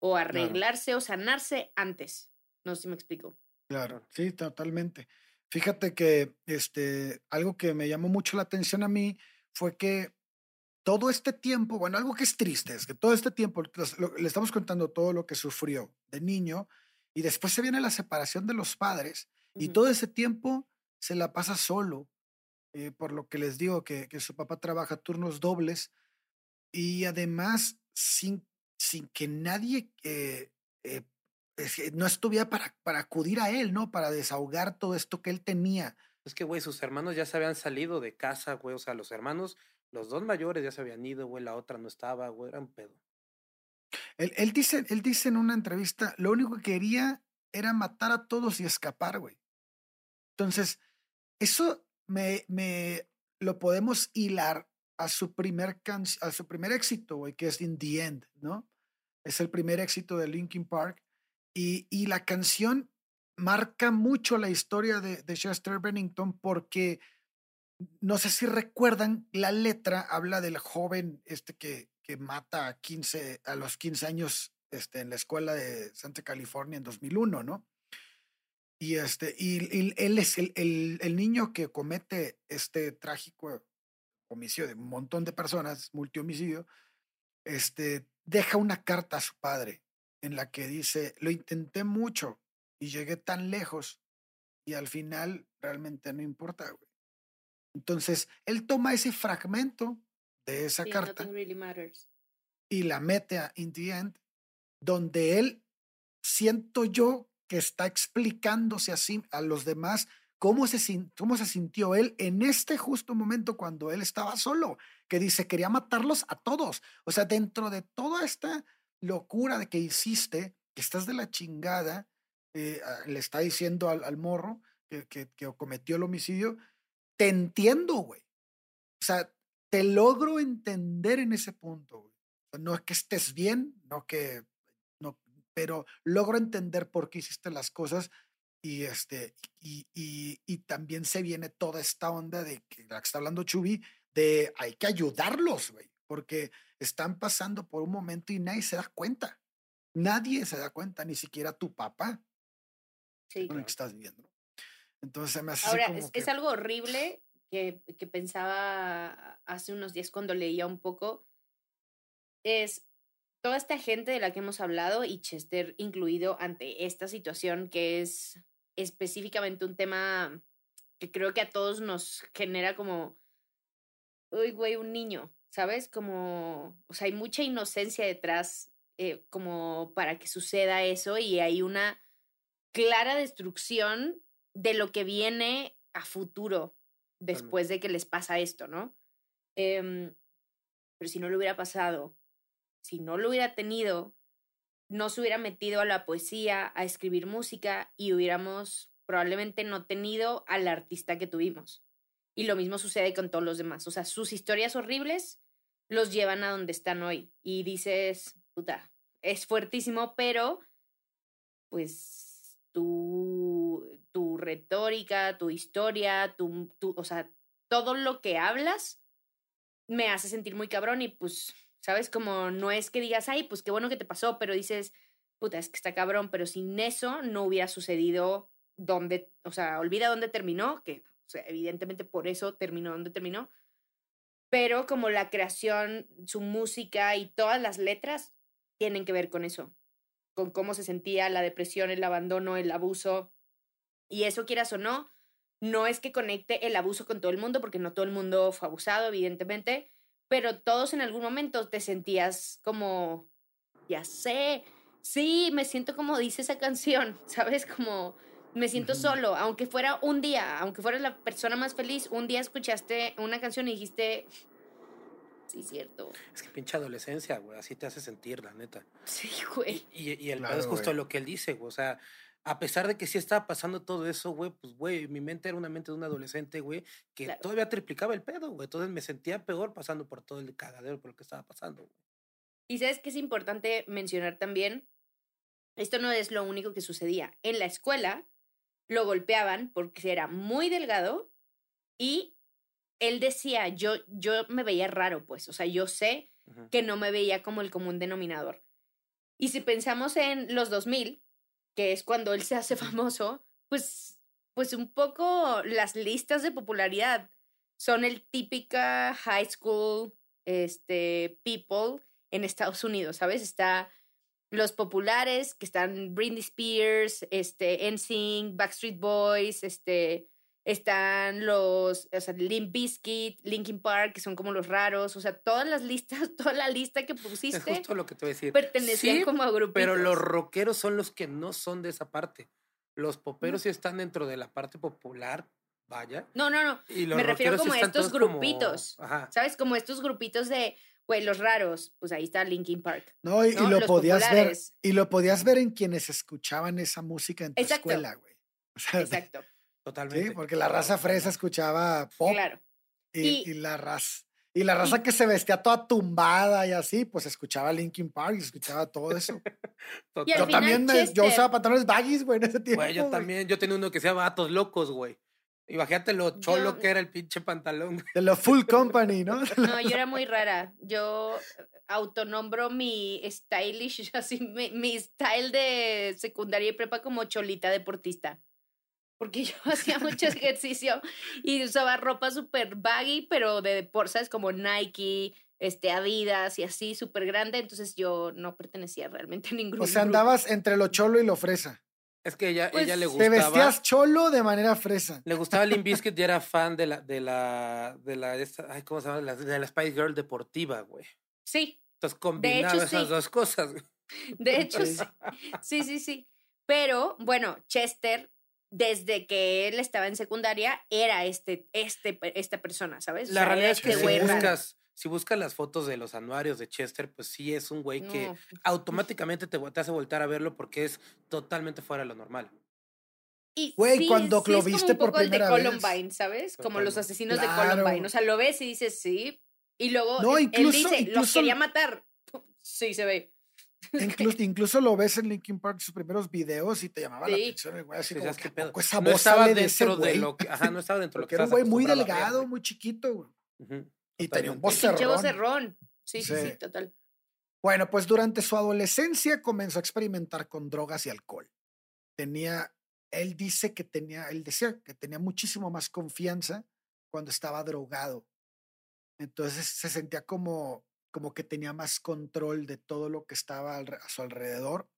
[SPEAKER 3] o arreglarse o sanarse antes. No sé si me explico.
[SPEAKER 1] Claro, sí, totalmente. Fíjate que este, algo que me llamó mucho la atención a mí fue que todo este tiempo, bueno, algo que es triste, es que todo este tiempo le estamos contando todo lo que sufrió de niño, y después se viene la separación de los padres y todo ese tiempo se la pasa solo, eh, por lo que les digo que, que, su papá trabaja turnos dobles y además sin, sin que nadie eh, eh, no estuviera para, para acudir a él, ¿no? Para desahogar todo esto que él tenía.
[SPEAKER 2] Es que, güey, sus hermanos ya se habían salido de casa, güey. O sea, los hermanos, los dos mayores ya se habían ido, güey. La otra no estaba, güey. Era un pedo.
[SPEAKER 1] Él, dice, él dice en una entrevista, lo único que quería era matar a todos y escapar, güey. Entonces, eso me, me lo podemos hilar a su primer, a su primer éxito, güey, que es In the End, ¿no? Es el primer éxito de Linkin Park. Y, y la canción marca mucho la historia de, de Chester Bennington porque no sé si recuerdan, la letra habla del joven este que, mata a, 15, a los 15 años este, en la escuela de Santa California en 2001, ¿no? Y, este, y, él es el, el, niño que comete este trágico homicidio de un montón de personas, multihomicidio, este, deja una carta a su padre en la que dice, lo intenté mucho y llegué tan lejos y al final realmente no importa, güey. Entonces, él toma ese fragmento de esa carta y la mete a In the End, donde él, siento yo, que está explicándose así a los demás cómo se, cómo se sintió él en este justo momento cuando él estaba solo, que dice, quería matarlos a todos. O sea, dentro de toda esta locura de que hiciste, que estás de la chingada, eh, ah, le está diciendo al, morro que, que, que cometió el homicidio, te entiendo, güey. O sea, te logro entender en ese punto. No es que estés bien, no que, pero logro entender por qué hiciste las cosas y este, y, y, y también se viene toda esta onda de que la que está hablando Chubi, de hay que ayudarlos, güey, porque están pasando por un momento y nadie se da cuenta. Nadie se da cuenta, ni siquiera tu papá. Sí. Con el que estás viviendo. Entonces me hace
[SPEAKER 3] Ahora, es, es, algo horrible que, que pensaba hace unos días cuando leía un poco, es toda esta gente de la que hemos hablado y Chester incluido ante esta situación que es específicamente un tema que creo que a todos nos genera como, uy, güey, un niño, ¿sabes? Como, o sea, hay mucha inocencia detrás eh, como para que suceda eso y hay una clara destrucción de lo que viene a futuro después de que les pasa esto, ¿no? Em, pero si no lo hubiera pasado, si no lo hubiera tenido, no se hubiera metido a la poesía, a escribir música y hubiéramos probablemente no tenido al artista que tuvimos. Y lo mismo sucede con todos los demás. O sea, sus historias horribles los llevan a donde están hoy. Y dices, puta, es fuertísimo, pero pues tú tu retórica, tu historia, tu, tu, o sea, todo lo que hablas me hace sentir muy cabrón y pues, ¿sabes? Como no es que digas, ay, pues qué bueno que te pasó, pero dices, puta, es que está cabrón, pero sin eso no hubiera sucedido donde, o sea, olvida dónde terminó, que o evidentemente por eso terminó donde terminó, pero como la creación, su música y todas las letras tienen que ver con eso, con cómo se sentía la depresión, el abandono, el abuso. Y eso, quieras o no, no es que conecte el abuso con todo el mundo, porque no todo el mundo fue abusado, evidentemente, pero todos en algún momento te sentías como, ya sé, sí, me siento como dice esa canción, ¿sabes? Como me siento solo, aunque fuera un día, aunque fueras la persona más feliz, un día escuchaste una canción y dijiste, sí, cierto.
[SPEAKER 2] Es que pinche adolescencia, güey, así te hace sentir, la neta.
[SPEAKER 3] Sí, güey.
[SPEAKER 2] Y, y el
[SPEAKER 1] Claro,
[SPEAKER 2] es justo
[SPEAKER 1] güey.
[SPEAKER 2] lo que él dice, güey. O sea, a pesar de que sí estaba pasando todo eso, güey, pues, güey, mi mente era una mente de un adolescente, güey, que
[SPEAKER 3] Claro.
[SPEAKER 2] todavía triplicaba el pedo, güey. Entonces me sentía peor pasando por todo el cagadero por lo que estaba pasando, güey.
[SPEAKER 3] Y sabes que es importante mencionar también, esto no es lo único que sucedía. En la escuela lo golpeaban porque era muy delgado y él decía, yo, yo me veía raro, pues, o sea, yo sé que no me veía como el común denominador. Y si pensamos en los 2000, que es cuando él se hace famoso, pues, pues un poco las listas de popularidad son el típica high school este, people en Estados Unidos, ¿sabes? Está los populares, que están Britney Spears, este, NSYNC, Backstreet Boys, este, están los, o sea, Limp Bizkit, Linkin Park, que son como los raros, o sea, todas las listas, toda la lista que
[SPEAKER 2] Es
[SPEAKER 3] pusiste
[SPEAKER 2] justo lo que te voy a decir.
[SPEAKER 3] pertenecían
[SPEAKER 2] Sí,
[SPEAKER 3] como a grupitos.
[SPEAKER 2] Pero los rockeros son los que no son de esa parte. Los poperos sí están dentro de la parte popular, vaya.
[SPEAKER 3] No, no, no,
[SPEAKER 2] Y los
[SPEAKER 3] me refiero como a estos
[SPEAKER 2] como-
[SPEAKER 3] grupitos,
[SPEAKER 2] Ajá.
[SPEAKER 3] ¿sabes? Como estos grupitos de, güey, los raros, pues ahí está Linkin Park.
[SPEAKER 1] No, y, lo
[SPEAKER 3] Los
[SPEAKER 1] podías ver, y lo podías ver en quienes escuchaban esa música en tu
[SPEAKER 3] Exacto.
[SPEAKER 1] escuela, güey. O sea,
[SPEAKER 3] Exacto,
[SPEAKER 2] Totalmente.
[SPEAKER 1] sí, porque la raza fresa escuchaba pop
[SPEAKER 3] claro.
[SPEAKER 1] y,
[SPEAKER 3] Y-
[SPEAKER 1] y la raza. Y la raza que se vestía toda tumbada y así, pues escuchaba Linkin Park y escuchaba todo eso. Yo
[SPEAKER 3] final,
[SPEAKER 1] también me, yo usaba pantalones baggies, güey, en ese tiempo.
[SPEAKER 2] Güey, yo
[SPEAKER 1] güey.
[SPEAKER 2] también, yo tenía uno que se llama Vatos Locos, güey. Imagínate lo cholo
[SPEAKER 3] Yo-
[SPEAKER 2] que era el pinche pantalón. güey.
[SPEAKER 1] De la Full Company, ¿no?
[SPEAKER 3] No, yo era muy rara. Yo eh, autonombro mi stylish, así, mi, mi style de secundaria y prepa como cholita deportista. Porque yo hacía mucho ejercicio y usaba ropa súper baggy, pero de deporte, ¿sabes? Como Nike, este, Adidas y así, súper grande. Entonces yo no pertenecía realmente a ningún
[SPEAKER 1] O sea,
[SPEAKER 3] grupo.
[SPEAKER 1] andabas entre lo cholo y lo fresa.
[SPEAKER 2] Es que ella,
[SPEAKER 3] Pues,
[SPEAKER 2] ella le
[SPEAKER 3] Te
[SPEAKER 1] Te
[SPEAKER 2] gustaba.
[SPEAKER 1] vestías cholo de manera fresa.
[SPEAKER 2] Le gustaba Limp Bizkit y era fan de la, de la, de la, esta- ay, ¿cómo se llama? La- de la Spice Girl deportiva, güey.
[SPEAKER 3] Sí,
[SPEAKER 2] Entonces combinaba esas
[SPEAKER 3] sí.
[SPEAKER 2] dos cosas. güey.
[SPEAKER 3] de hecho
[SPEAKER 1] sí.
[SPEAKER 3] Sí, sí, sí. Pero bueno, Chester, desde que él estaba en secundaria, era este, este, esta persona, ¿sabes? O
[SPEAKER 2] La
[SPEAKER 3] sea,
[SPEAKER 2] realidad es que
[SPEAKER 3] este
[SPEAKER 2] si buscas, si buscas las fotos de los anuarios de Chester, pues sí es un güey que
[SPEAKER 3] No,
[SPEAKER 2] automáticamente te, te hace voltar a verlo porque es totalmente fuera de lo normal.
[SPEAKER 3] Y
[SPEAKER 1] Güey,
[SPEAKER 3] sí,
[SPEAKER 1] cuando
[SPEAKER 3] sí
[SPEAKER 1] lo
[SPEAKER 3] es como
[SPEAKER 1] viste por
[SPEAKER 3] poco el de
[SPEAKER 1] primera vez.
[SPEAKER 3] Columbine, ¿sabes? Como los
[SPEAKER 2] Totalmente.
[SPEAKER 3] asesinos
[SPEAKER 1] Claro.
[SPEAKER 3] de Columbine. O sea, lo ves y dices, sí. Y luego
[SPEAKER 1] No, incluso-
[SPEAKER 3] él dice, los
[SPEAKER 1] incluso-
[SPEAKER 3] quería matar. Sí, se ve.
[SPEAKER 1] Incluso, incluso lo ves en Linkin Park, sus primeros videos, y te llamaba la atención el güey, así
[SPEAKER 2] Decías,
[SPEAKER 1] como
[SPEAKER 2] "¿Qué
[SPEAKER 1] que, ¿a
[SPEAKER 2] pedo?".
[SPEAKER 1] poco esa
[SPEAKER 2] No
[SPEAKER 1] voz
[SPEAKER 2] estaba
[SPEAKER 1] sale de ese
[SPEAKER 2] dentro de lo que, ajá, no estaba dentro de lo que
[SPEAKER 1] era un güey muy delgado, muy chiquito, güey. Y tenía un vocerrón.
[SPEAKER 3] Sí, sí, sí,
[SPEAKER 1] Sí.
[SPEAKER 3] total.
[SPEAKER 1] Bueno, pues durante su adolescencia comenzó a experimentar con drogas y alcohol. Tenía, él dice que tenía, él decía que tenía muchísimo más confianza cuando estaba drogado. Entonces se sentía como, como que tenía más control de todo lo que estaba a su alrededor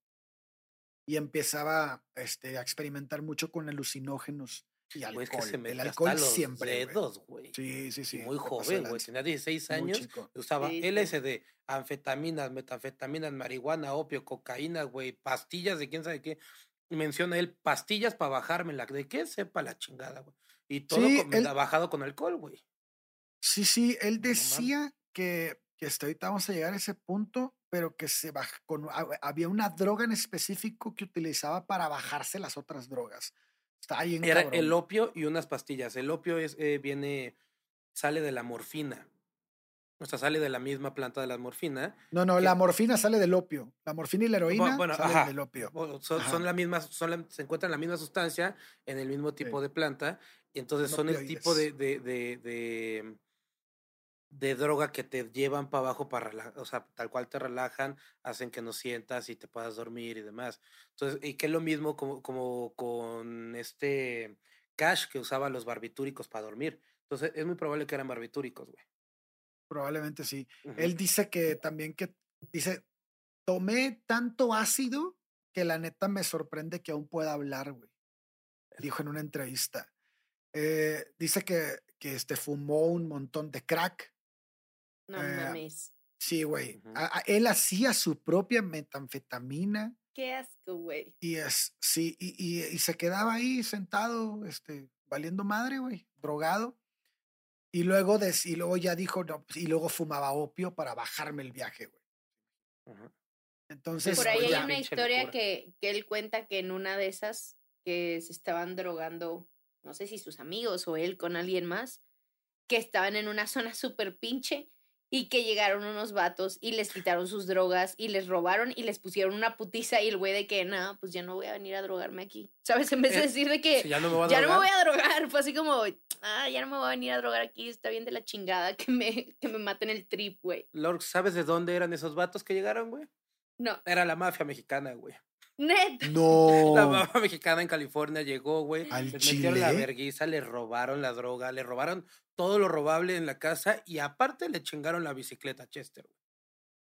[SPEAKER 1] y empezaba este, a experimentar mucho con alucinógenos y alcohol.
[SPEAKER 2] es que se
[SPEAKER 1] el alcohol
[SPEAKER 2] hasta los
[SPEAKER 1] siempre.
[SPEAKER 2] dedos, güey.
[SPEAKER 1] Sí, sí, sí.
[SPEAKER 2] Y muy joven, güey. Tenía 16
[SPEAKER 1] muy
[SPEAKER 2] años. Usaba
[SPEAKER 3] Sí.
[SPEAKER 2] LSD, anfetaminas, metanfetaminas, marihuana, opio, cocaína, güey, pastillas de quién sabe qué. Menciona él pastillas para bajármela. ¿De qué? Sepa la chingada, güey. Y todo
[SPEAKER 1] Sí,
[SPEAKER 2] con-
[SPEAKER 1] él-
[SPEAKER 2] bajado con alcohol, güey.
[SPEAKER 1] Sí, sí, él decía que, que hasta ahorita vamos a llegar a ese punto, pero que se baja con, ha- había una droga en específico que utilizaba para bajarse las otras drogas. Está bien
[SPEAKER 2] Era
[SPEAKER 1] cabrón.
[SPEAKER 2] el opio y unas pastillas. El opio es, eh, viene, sale de la morfina. O sea, sale de la misma planta de la morfina.
[SPEAKER 1] No, no,
[SPEAKER 2] que-
[SPEAKER 1] la morfina sale del opio. La morfina y la heroína
[SPEAKER 2] bueno,
[SPEAKER 1] salen
[SPEAKER 2] ajá.
[SPEAKER 1] del opio.
[SPEAKER 2] Son, son la misma, son la- se encuentran la misma sustancia en el mismo tipo
[SPEAKER 1] Sí.
[SPEAKER 2] de planta. Y entonces
[SPEAKER 1] Son
[SPEAKER 2] son el tipo de,
[SPEAKER 1] opioides.
[SPEAKER 2] de, de, de, de droga que te llevan para abajo para relajar, o sea, tal cual te relajan, hacen que no sientas y te puedas dormir y demás. Entonces, y que es lo mismo como, como con este Cash que usaba los barbitúricos para dormir. Entonces, es muy probable que eran barbitúricos, güey.
[SPEAKER 1] Probablemente sí. Él dice que también que, dice, tomé tanto ácido que la neta me sorprende que aún pueda hablar, güey. Dijo en una entrevista. Eh, dice que, que este, fumó un montón de crack.
[SPEAKER 3] No
[SPEAKER 1] Eh,
[SPEAKER 3] mames.
[SPEAKER 1] Sí, güey.
[SPEAKER 2] Ujú.
[SPEAKER 1] A- a- él hacía su propia metanfetamina
[SPEAKER 3] Qué asco, güey.
[SPEAKER 1] y es, sí, y, y- y se quedaba ahí sentado, este, valiendo madre, güey, drogado. Y luego, des- y luego ya dijo, no, y luego fumaba opio para bajarme el viaje, güey.
[SPEAKER 2] Ujú.
[SPEAKER 1] Entonces,
[SPEAKER 3] Por ahí
[SPEAKER 1] pues,
[SPEAKER 3] hay
[SPEAKER 1] ya.
[SPEAKER 3] una historia que, que él cuenta que en una de esas que se estaban drogando, no sé si sus amigos o él con alguien más, que estaban en una zona súper pinche y que llegaron unos vatos y les quitaron sus drogas y les robaron y les pusieron una putiza y el güey de que, no, pues ya no voy a venir a drogarme aquí. ¿Sabes? En vez de
[SPEAKER 2] Eh,
[SPEAKER 3] decir de que
[SPEAKER 2] Sí, ya no me voy a
[SPEAKER 3] ya no me
[SPEAKER 2] drogar.
[SPEAKER 3] voy a drogar, fue así como, ah, ya no me voy a venir a drogar aquí, está bien de la chingada que me, que me maten el trip, güey.
[SPEAKER 2] Lord, ¿sabes de dónde eran esos vatos que llegaron, güey?
[SPEAKER 3] No,
[SPEAKER 2] Era la mafia mexicana, güey.
[SPEAKER 3] Net.
[SPEAKER 1] No.
[SPEAKER 2] La mafia mexicana en California llegó, güey.
[SPEAKER 1] ¿Al
[SPEAKER 2] Les metieron la
[SPEAKER 1] chile?
[SPEAKER 2] verguiza, le robaron la droga, le robaron todo lo robable en la casa y aparte le chingaron la bicicleta a Chester, güey.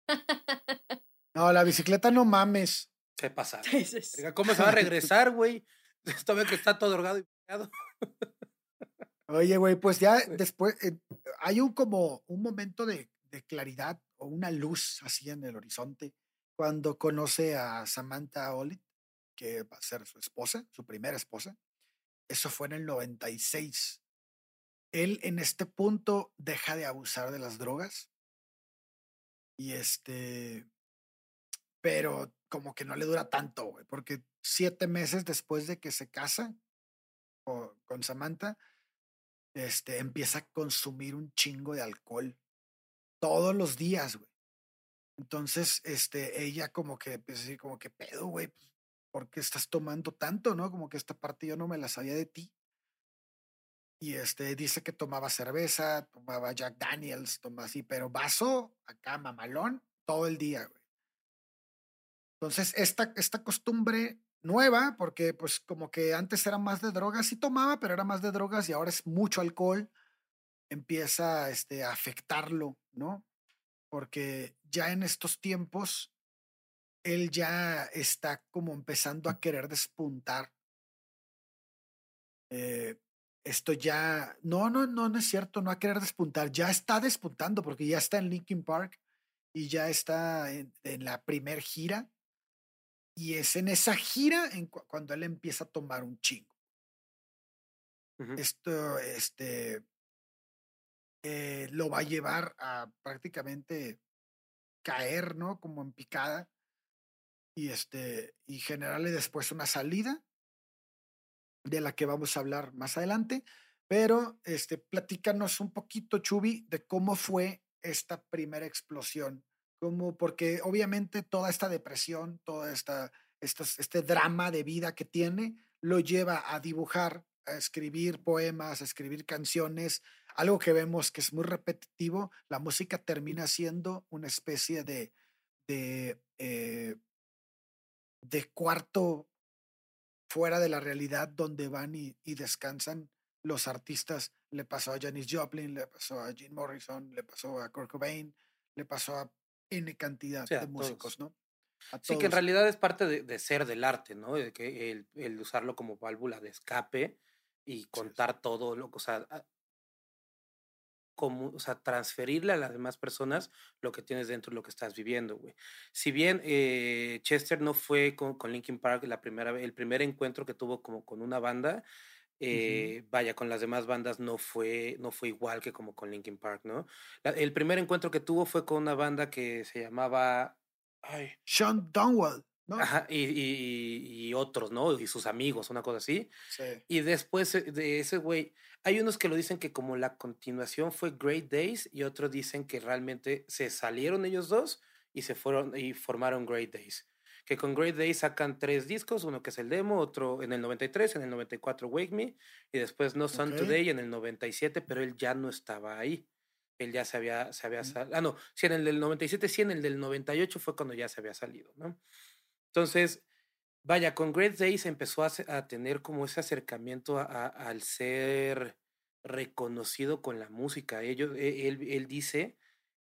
[SPEAKER 1] No, la bicicleta no mames.
[SPEAKER 2] Se Verga, ¿Cómo se va a regresar, güey? Esta vez que está todo drogado y pegado.
[SPEAKER 1] Oye, güey, pues ya después eh, hay un como un momento de, de claridad o una luz así en el horizonte cuando conoce a Samantha Olit, que va a ser su esposa, su primera esposa. Eso fue en el 96. Él en este punto deja de abusar de las drogas y este, pero como que no le dura tanto, güey, porque siete meses después de que se casa con Samantha, este, empieza a consumir un chingo de alcohol todos los días, güey. Entonces, este, ella como que, pues, así como que pedo, güey, pues, ¿por qué estás tomando tanto, no? Como que esta parte yo no me la sabía de ti. Y este, dice que tomaba cerveza, tomaba Jack Daniels, tomaba así, pero vaso, acá, mamalón, todo el día, güey. Entonces, esta, esta costumbre nueva, porque pues como que antes era más de drogas, sí tomaba, pero era más de drogas y ahora es mucho alcohol, empieza este, a afectarlo, ¿no? Porque ya en estos tiempos, él ya está como empezando a querer despuntar. Eh, esto ya, no, no, no, no es cierto, no a querer despuntar, ya está despuntando porque ya está en Linkin Park y ya está en, en la primer gira. Y es en esa gira en cu- cuando él empieza a tomar un chingo. Esto, este, eh, lo va a llevar a prácticamente caer, ¿no? Como en picada. Y este, y generarle después una salida de la que vamos a hablar más adelante. Pero, este, platícanos un poquito, Chubi, de cómo fue esta primera explosión. Cómo, porque obviamente toda esta depresión, toda esta, este drama de vida que tiene, lo lleva a dibujar, a escribir poemas, a escribir canciones, algo que vemos que es muy repetitivo. La música termina siendo una especie de, de, eh, de cuarto fuera de la realidad donde van y, y descansan los artistas. Le pasó a Janis Joplin, le pasó a Jim Morrison, le pasó a Kurt Cobain, le pasó a N cantidad
[SPEAKER 2] Sí,
[SPEAKER 1] de músicos, ¿no? A
[SPEAKER 2] Sí, que en
[SPEAKER 1] todos.
[SPEAKER 2] realidad es parte de, de ser del arte, ¿no? De que el, el usarlo como válvula de escape y contar todo lo que, o sea, como, o sea, transferirle a las demás personas lo que tienes dentro de lo que estás viviendo, güey. Si bien eh, Chester no fue con, con Linkin Park la primera el primer encuentro que tuvo como con una banda, eh, vaya, con las demás bandas no fue, no fue igual que como con Linkin Park, ¿no? La- el primer encuentro que tuvo fue con una banda que se llamaba, ay,
[SPEAKER 1] Sean Dunwell, ¿no?
[SPEAKER 2] Ajá, y, y- y otros, ¿no? Y sus amigos, una cosa así.
[SPEAKER 1] Sí.
[SPEAKER 2] Y después eh, de ese güey, hay unos que lo dicen que como la continuación fue Great Days y otros dicen que realmente se salieron ellos dos y se fueron y formaron Great Days. Que con Great Days sacan tres discos, uno que es el demo, otro en el 93, en el 94 Wake Me y después No Sun
[SPEAKER 1] Ok.
[SPEAKER 2] Today en el 97, pero él ya no estaba ahí. Él ya se había, se había
[SPEAKER 1] Mm.
[SPEAKER 2] sal- Ah, no, sí, en el del 97, sí, en el del 98 fue cuando ya se había salido, ¿no? Entonces, vaya, con Great Days empezó a, tener como ese acercamiento al ser reconocido con la música. Ellos, e- él, él dice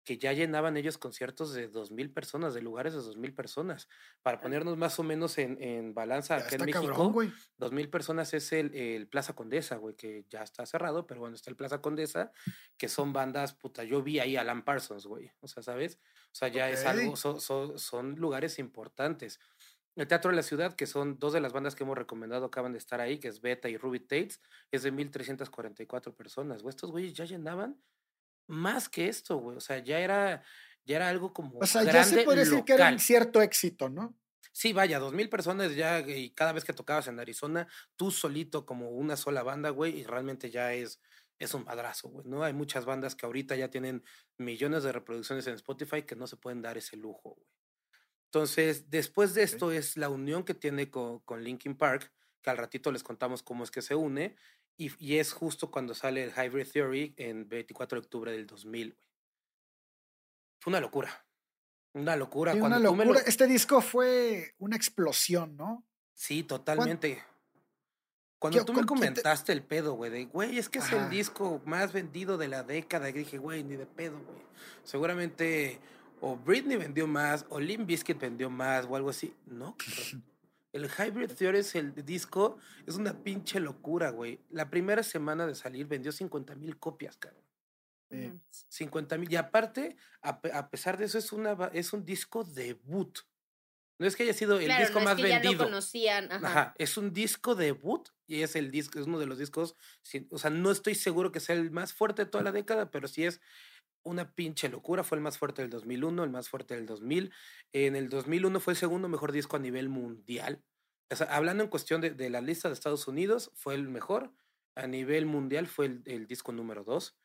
[SPEAKER 2] que ya llenaban ellos conciertos de dos mil personas, de lugares de dos mil personas. Para ponernos más o menos en, en balanza
[SPEAKER 1] Ya
[SPEAKER 2] acá en
[SPEAKER 1] está
[SPEAKER 2] México,
[SPEAKER 1] cabrón, güey.
[SPEAKER 2] dos mil personas es el, el Plaza Condesa, güey, que ya está cerrado, pero bueno, está el Plaza Condesa, que son bandas, puta, yo vi ahí a Alan Parsons, güey, o sea, ¿sabes? O sea, ya es algo,
[SPEAKER 1] Ok.
[SPEAKER 2] so- so- son lugares importantes. El Teatro de la Ciudad, que son dos de las bandas que hemos recomendado, acaban de estar ahí, que es Beta y Ruby Tates, es de 1.344 personas, güey. Estos güeyes ya llenaban más que esto, güey. O sea, ya era, ya era algo como
[SPEAKER 1] O sea, ya se puede decir que era un cierto éxito, ¿no?
[SPEAKER 2] Sí, vaya, dos mil personas ya, y cada vez que tocabas en Arizona, tú solito como una sola banda, güey, y realmente ya es, es un madrazo, güey, ¿no? Hay muchas bandas que ahorita ya tienen millones de reproducciones en Spotify que no se pueden dar ese lujo, güey. Entonces, después de esto es la unión que tiene con, con Linkin Park, que al ratito les contamos cómo es que se une, y, y es justo cuando sale el Hybrid Theory en 24 de octubre del 2000, güey. Fue una locura. Una locura.
[SPEAKER 1] Sí,
[SPEAKER 2] cuando
[SPEAKER 1] una
[SPEAKER 2] lo-
[SPEAKER 1] locura. Este disco fue una explosión, ¿no?
[SPEAKER 2] Sí, totalmente. Cuando
[SPEAKER 1] ¿Qué-
[SPEAKER 2] tú me
[SPEAKER 1] te-
[SPEAKER 2] comentaste el pedo, güey, de, güey, es que es el disco más vendido de la década, y dije, güey, ni de pedo, güey. Seguramente o Britney vendió más, o Limp Bizkit vendió más, o algo así. No. El Hybrid Theory es el disco, es una pinche locura, güey. La primera semana de salir vendió 50 mil copias, cabrón.
[SPEAKER 3] Mames.
[SPEAKER 2] 50 mil. Y aparte, a, a pesar de eso, es, una, es un disco debut. No es que haya sido el
[SPEAKER 3] Claro,
[SPEAKER 2] disco
[SPEAKER 3] no
[SPEAKER 2] más
[SPEAKER 3] es que ya
[SPEAKER 2] vendido.
[SPEAKER 3] lo conocían. Ajá.
[SPEAKER 2] Ajá, es un disco debut y es el disco, es uno de los discos, sin- o sea, no estoy seguro que sea el más fuerte de toda la década, pero sí es una pinche locura, fue el más fuerte del 2001, el más fuerte del 2000, en el 2001 fue el segundo mejor disco a nivel mundial, o sea, hablando en cuestión de, de la lista de Estados Unidos, fue el mejor, a nivel mundial fue el, disco número 2,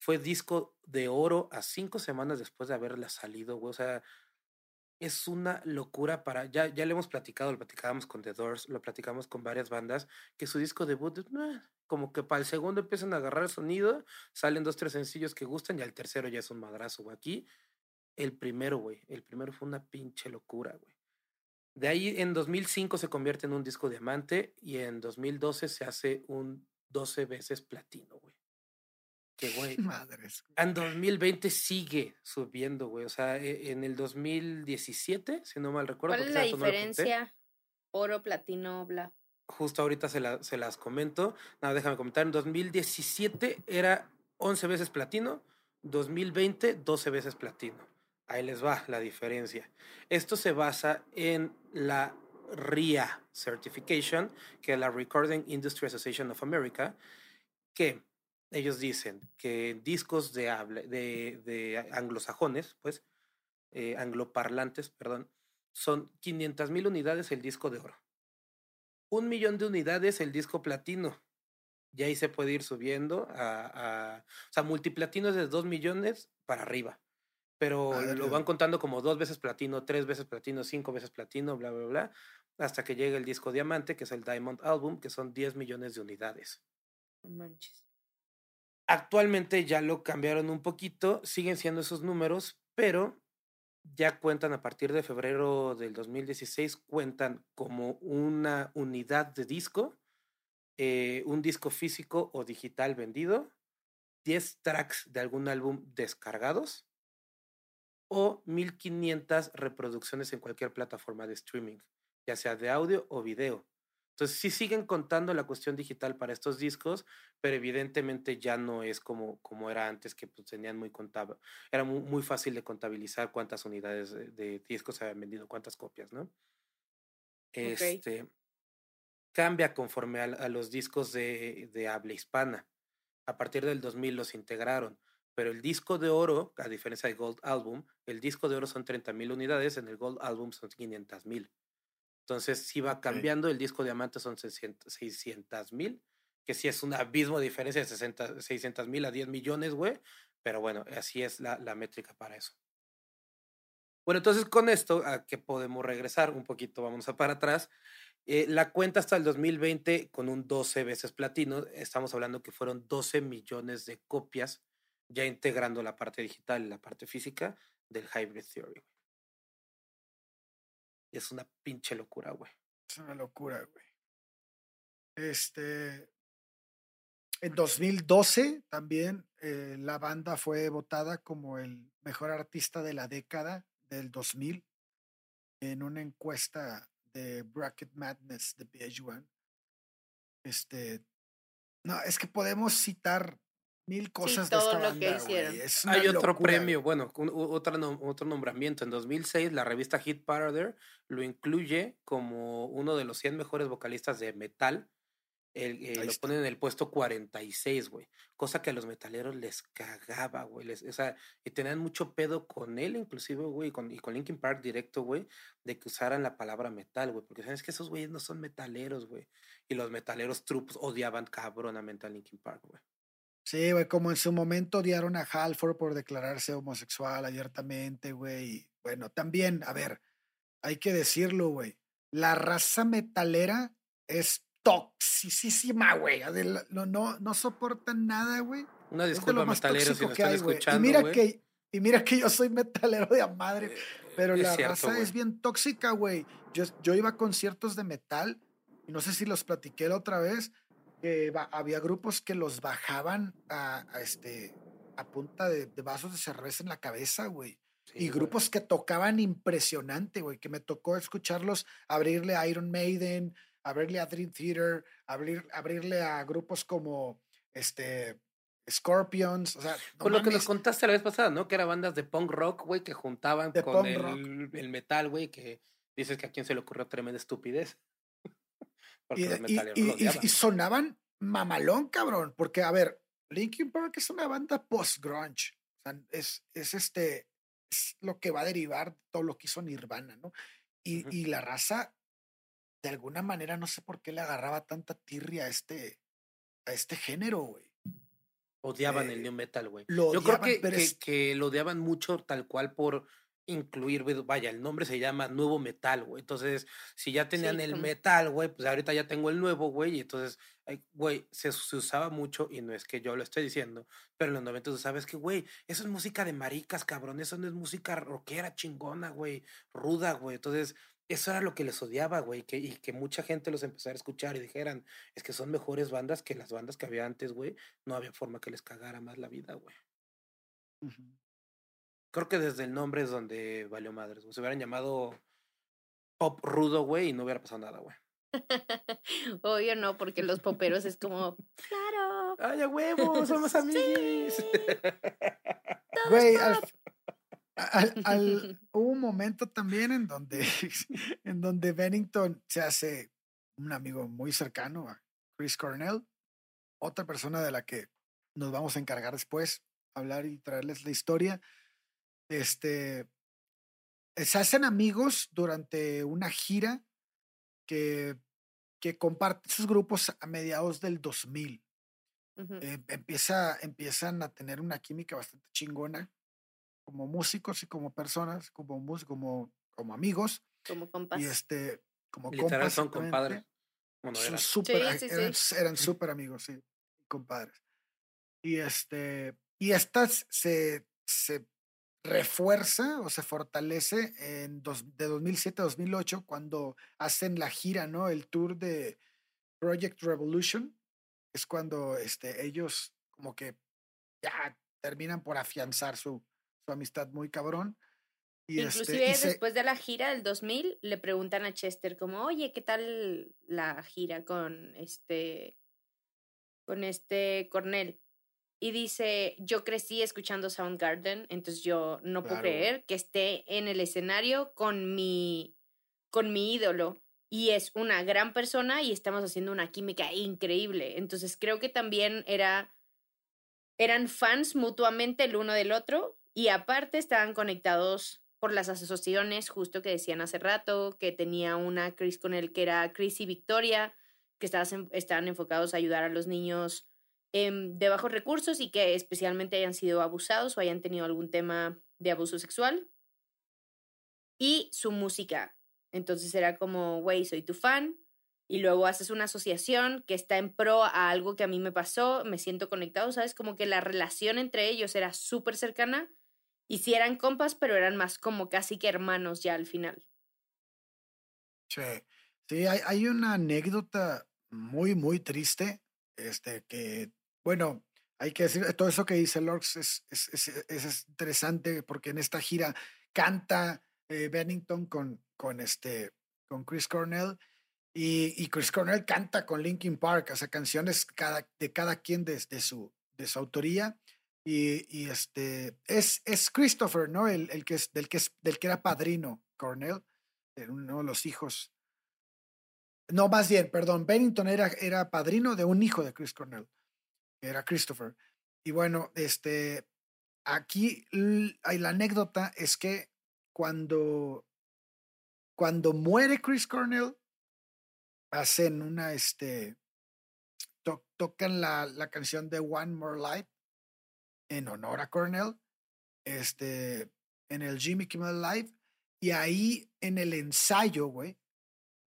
[SPEAKER 2] fue disco de oro a cinco semanas después de haberla salido, o sea, es una locura para. Ya, ya le hemos platicado, lo platicábamos con The Doors, lo platicamos con varias bandas, que su disco debut, como que para el segundo empiezan a agarrar el sonido, salen dos, tres sencillos que gustan y al tercero ya es un madrazo. Aquí, el primero, güey. El primero fue una pinche locura, güey. De ahí en 2005 se convierte en un disco diamante y en 2012 se hace un 12 veces platino, güey. Que, güey,
[SPEAKER 1] Madres.
[SPEAKER 2] en 2020 sigue subiendo, güey. O sea, e- en el 2017, si no mal recuerdo.
[SPEAKER 3] ¿Cuál es la
[SPEAKER 2] no
[SPEAKER 3] diferencia? Oro, platino, bla.
[SPEAKER 2] Justo ahorita se, la- se las comento. Nada, déjame comentar. En 2017 era 11 veces platino. 2020, 12 veces platino. Ahí les va la diferencia. Esto se basa en la RIA Certification, que es la Recording Industry Association of America, que ellos dicen que discos de, habla, de, de anglosajones, pues, eh, angloparlantes, perdón, son 500 mil unidades el disco de oro. Un millón de unidades el disco platino. Y ahí se puede ir subiendo a, a- o sea, multiplatino es de 2 millones para arriba. Pero
[SPEAKER 1] Madre.
[SPEAKER 2] lo van contando como dos veces platino, tres veces platino, cinco veces platino, bla, bla, bla, hasta que llega el disco diamante, que es el Diamond Album, que son 10 millones de unidades.
[SPEAKER 3] Manches.
[SPEAKER 2] Actualmente ya lo cambiaron un poquito, siguen siendo esos números, pero ya cuentan a partir de febrero del 2016, cuentan como una unidad de disco, eh, un disco físico o digital vendido, 10 tracks de algún álbum descargados o 1500 reproducciones en cualquier plataforma de streaming, ya sea de audio o video. Entonces sí siguen contando la cuestión digital para estos discos, pero evidentemente ya no es como, como era antes, que pues tenían muy contable, era muy, muy fácil de contabilizar cuántas unidades de, de discos se habían vendido, cuántas copias, ¿no? Este cambia conforme a, a los discos de, de habla hispana. A partir del 2000 los integraron, pero el disco de oro, a diferencia del Gold Album, el disco de oro son 30 mil unidades, en el Gold Album son 500 mil. Entonces sí va
[SPEAKER 4] cambiando, el disco diamante son 600 mil, que sí es un abismo de diferencia de 60 600 mil a 10 millones, güey, pero bueno, así es la, la métrica para eso. Bueno, entonces con esto, ¿a qué podemos regresar? Un poquito, vamos a para atrás. Eh, la cuenta hasta el 2020 con un 12 veces platino, estamos hablando que fueron 12 millones de copias, ya integrando la parte digital y la parte física del Hybrid Theory. Es una pinche locura, güey.
[SPEAKER 1] Es una locura, güey. Este. En 2012 también eh, la banda fue votada como el mejor artista de la década del 2000 en una encuesta de Bracket Madness de VH1. Este, no, es que podemos citar mil cosas de esta banda,
[SPEAKER 2] Hay otro premio, bueno, otro, otro nombramiento. En 2006, la revista Hit Parader lo incluye como uno de los 100 mejores vocalistas de metal el, eh, lo ponen en el puesto 46, güey. Cosa que a los metaleros les cagaba, güey. o sea, y tenían mucho pedo con él, inclusive, güey, con, y con Linkin Park directo, güey, de que usaran la palabra metal, güey. Porque sabes que esos güeyes no son metaleros, güey. Y los metaleros trupos odiaban cabronamente a Linkin Park, güey.
[SPEAKER 1] Sí, güey, como en su momento odiaron a Halford por declararse homosexual abiertamente, güey. Bueno, también, a ver, hay que decirlo, güey. La raza metalera es toxicísima, güey. No, no, no soportan nada, güey.
[SPEAKER 2] Una disculpa, metalero, si nos están escuchando,
[SPEAKER 1] y mira que Y mira que yo soy metalero de a madre, eh, pero la raza es bien tóxica, güey. Yo, yo iba a conciertos de metal, y no sé si los platiqué la otra vez, que había grupos que los bajaban a, este, a punta de, vasos de cerveza en la cabeza, güey. y grupos que tocaban impresionante, güey, que me tocó escucharlos abrirle a Iron Maiden, abrirle a Dream Theater, abrir, abrirle a grupos como este Scorpions, o sea,
[SPEAKER 2] con lo que nos contaste la vez pasada, ¿no? Que eran bandas de punk rock, güey, que juntaban con el, el, metal, güey, que dices que a quién se le ocurrió tremenda estupidez.
[SPEAKER 1] Y, y, sonaban mamalón, cabrón, porque, a ver, Linkin Park es una banda post-grunge, o sea, es, es este, es lo que va a derivar todo lo que hizo Nirvana, ¿no? Y, y la raza de alguna manera no sé por qué le agarraba tanta tirria a este, a este género, güey.
[SPEAKER 2] Odiaban el eh, new metal, güey. Yo creo que, que, lo odiaban mucho tal cual por incluir, vaya, el nombre se llama nuevo metal, güey. Entonces, si ya tenían el metal, güey, pues ahorita ya tengo el nuevo, güey. Y entonces, güey, se, usaba mucho, y no es que yo lo esté diciendo, pero en los 90 tú sabes que, güey, eso es música de maricas, cabrón. Eso no es música rockera, chingona, güey, ruda, güey. Entonces, eso era lo que les odiaba, güey, que, y que mucha gente los empezara a escuchar y dijeran, es que son mejores bandas que las bandas que había antes, güey. No había forma que les cagara más la vida, güey. Creo que desde el nombre es donde valió madres. Se hubieran llamado Pop Rudo, güey, y no hubiera pasado nada, güey.
[SPEAKER 3] Obvio no, porque los poperos es como, claro.
[SPEAKER 2] ¡Ay, a huevo! ¡Somos amigos!
[SPEAKER 1] Güey, al, hubo un momento también en donde, en donde Bennington se hace un amigo muy cercano a Chris Cornell, otra persona de la que nos vamos a encargar después, hablar y traerles la historia. Este, se hacen amigos durante una gira que, que comparte sus grupos a mediados del 2000. Eh, empieza, empiezan a tener una química bastante chingona como músicos y como personas, como como, como amigos.
[SPEAKER 3] Como compas.
[SPEAKER 1] Y este, como
[SPEAKER 2] Literal son compadres.
[SPEAKER 1] Bueno, eran súper eran, super amigos, sí, compadres. Y este, y estas se, se refuerza o se fortalece en dos, de 2007 a 2008 cuando hacen la gira, ¿no? El tour de Project Revolution. Es cuando este, ellos como que ya terminan por afianzar su, amistad muy cabrón.
[SPEAKER 3] Y este, Inclusive después de la gira del 2000 le preguntan a Chester como, oye, ¿qué tal la gira con este, con este Cornell? Y dice, yo crecí escuchando Soundgarden, entonces yo no puedo creer que esté en el escenario con mi, con mi ídolo. Y es una gran persona y estamos haciendo una química increíble. Entonces creo que también era, eran fans mutuamente el uno del otro y aparte estaban conectados por las asociaciones, justo que decían hace rato, que tenía una Chris con él que era Chris y Victoria, que estaban, estaban enfocados a ayudar a los niños em, de bajos recursos y que especialmente hayan sido abusados o hayan tenido algún tema de abuso sexual. Y su música. Entonces era como, güey, soy tu fan. Y luego haces una asociación que está en pro a algo que a mí me pasó, me siento conectado, ¿sabes? Como que la relación entre ellos era súper cercana y sí eran compas, pero eran más como casi que hermanos ya al final.
[SPEAKER 1] Sí, sí hay, hay una anécdota muy, muy triste, este, que bueno, hay que decir, todo eso que dice Lorx es, es, es, es interesante porque en esta gira canta eh, Bennington con, con, este, con Chris Cornell y, y, Chris Cornell canta con Linkin Park, o sea, canciones cada, de cada quien de, su, de su autoría. Y, y, este es, es Christopher, ¿no? El, el, que es, del, que es, del que era padrino, Cornell, uno de los hijos. No, más bien, perdón, Bennington era, era padrino de un hijo de Chris Cornell, era Christopher. Y bueno, este, aquí la anécdota es que cuando, cuando muere Chris Cornell, hacen una, este, tocan la, la, canción de One More Light en honor a Cornell, este, en el Jimmy Kimmel Live, y ahí en el ensayo, güey,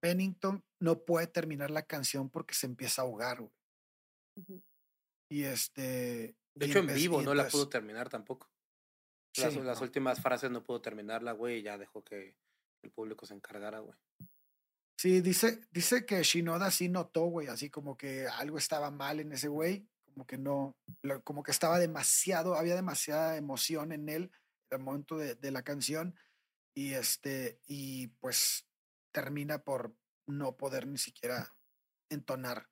[SPEAKER 1] Bennington no puede terminar la canción porque se empieza a ahogar, güey. Y este.
[SPEAKER 2] De hecho, en vivo no la pudo terminar tampoco. Las, las últimas frases no pudo terminarla, güey, y ya dejó que el público se encargara, güey.
[SPEAKER 1] Sí, dice, dice que Shinoda sí notó, güey, así como que algo estaba mal en ese güey, como que no, como que estaba demasiado, había demasiada emoción en él el momento de, de la canción y este, y pues termina por no poder ni siquiera entonar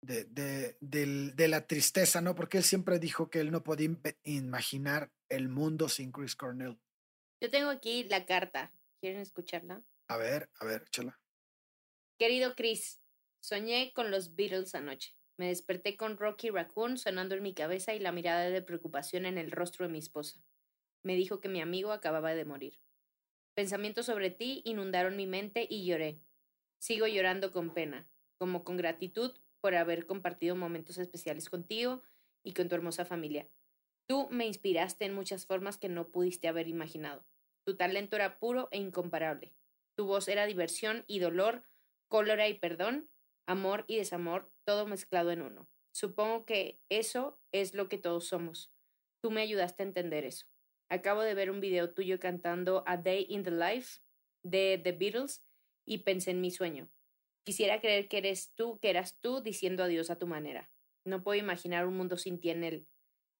[SPEAKER 1] de, de, de, la tristeza, ¿no? Porque él siempre dijo que él no podía imaginar el mundo sin Chris Cornell.
[SPEAKER 3] Yo tengo aquí la carta. ¿Quieren escucharla?
[SPEAKER 1] A ver, a ver, échala.
[SPEAKER 3] Querido Chris, soñé con los Beatles anoche. Me desperté con Rocky Raccoon sonando en mi cabeza y la mirada de preocupación en el rostro de mi esposa. Me dijo que mi amigo acababa de morir. Pensamientos sobre ti inundaron mi mente y lloré. Sigo llorando con pena, como con gratitud por haber compartido momentos especiales contigo y con tu hermosa familia. Tú me inspiraste en muchas formas que no pudiste haber imaginado. Tu talento era puro e incomparable. Tu voz era diversión y dolor, cólera y perdón, amor y desamor, todo mezclado en uno. Supongo que eso es lo que todos somos. Tú me ayudaste a entender eso. Acabo de ver un video tuyo cantando A Day in the Life de The Beatles y pensé en mi sueño. Quisiera creer que eres tú, que eras tú diciendo adiós a tu manera. No puedo imaginar un mundo sin ti en él.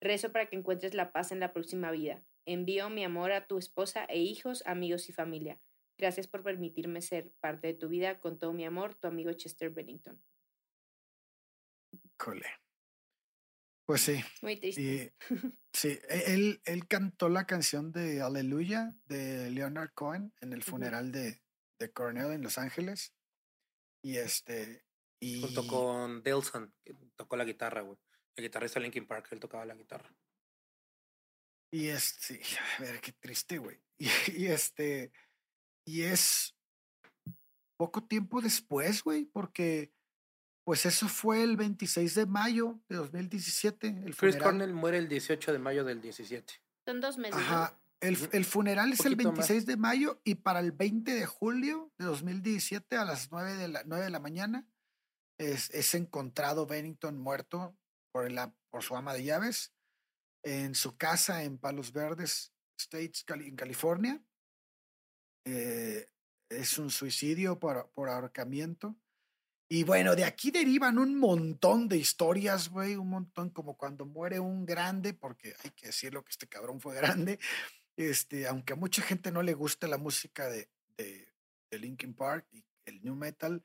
[SPEAKER 3] Rezo para que encuentres la paz en la próxima vida. Envío mi amor a tu esposa e hijos, amigos y familia. Gracias por permitirme ser parte de tu vida. Con todo mi amor, tu amigo Chester Bennington.
[SPEAKER 1] Cole. Pues sí.
[SPEAKER 3] Muy triste.
[SPEAKER 1] sí, e, él, él cantó la canción de Aleluya de Leonard Cohen en el funeral de, de Cornell en Los Ángeles. Y este. Y...
[SPEAKER 2] Junto con Delson, que tocó la guitarra, güey. El guitarrista Linkin Park, él tocaba la guitarra.
[SPEAKER 1] Y este, a ver, qué triste, güey. Y, este, y es poco tiempo después, güey, porque pues eso fue el 26 de mayo de 2017. El
[SPEAKER 2] Chris Cornell muere el 18 de mayo del 17.
[SPEAKER 3] Son dos meses.
[SPEAKER 1] Ajá. El, el funeral es el 26 de mayo y para el 20 de julio de 2017 a las 9 de la, 9 de la mañana es, es encontrado Bennington muerto por, la, por su ama de llaves en su casa en Palos Verdes States, en California. Eh, es un suicidio por, por ahorcamiento. Y bueno, de aquí derivan un montón de historias, güey, un montón como cuando muere un grande, porque hay que decirlo que este cabrón fue grande, este, aunque a mucha gente no le gusta la música de, de, Linkin Park y el new metal,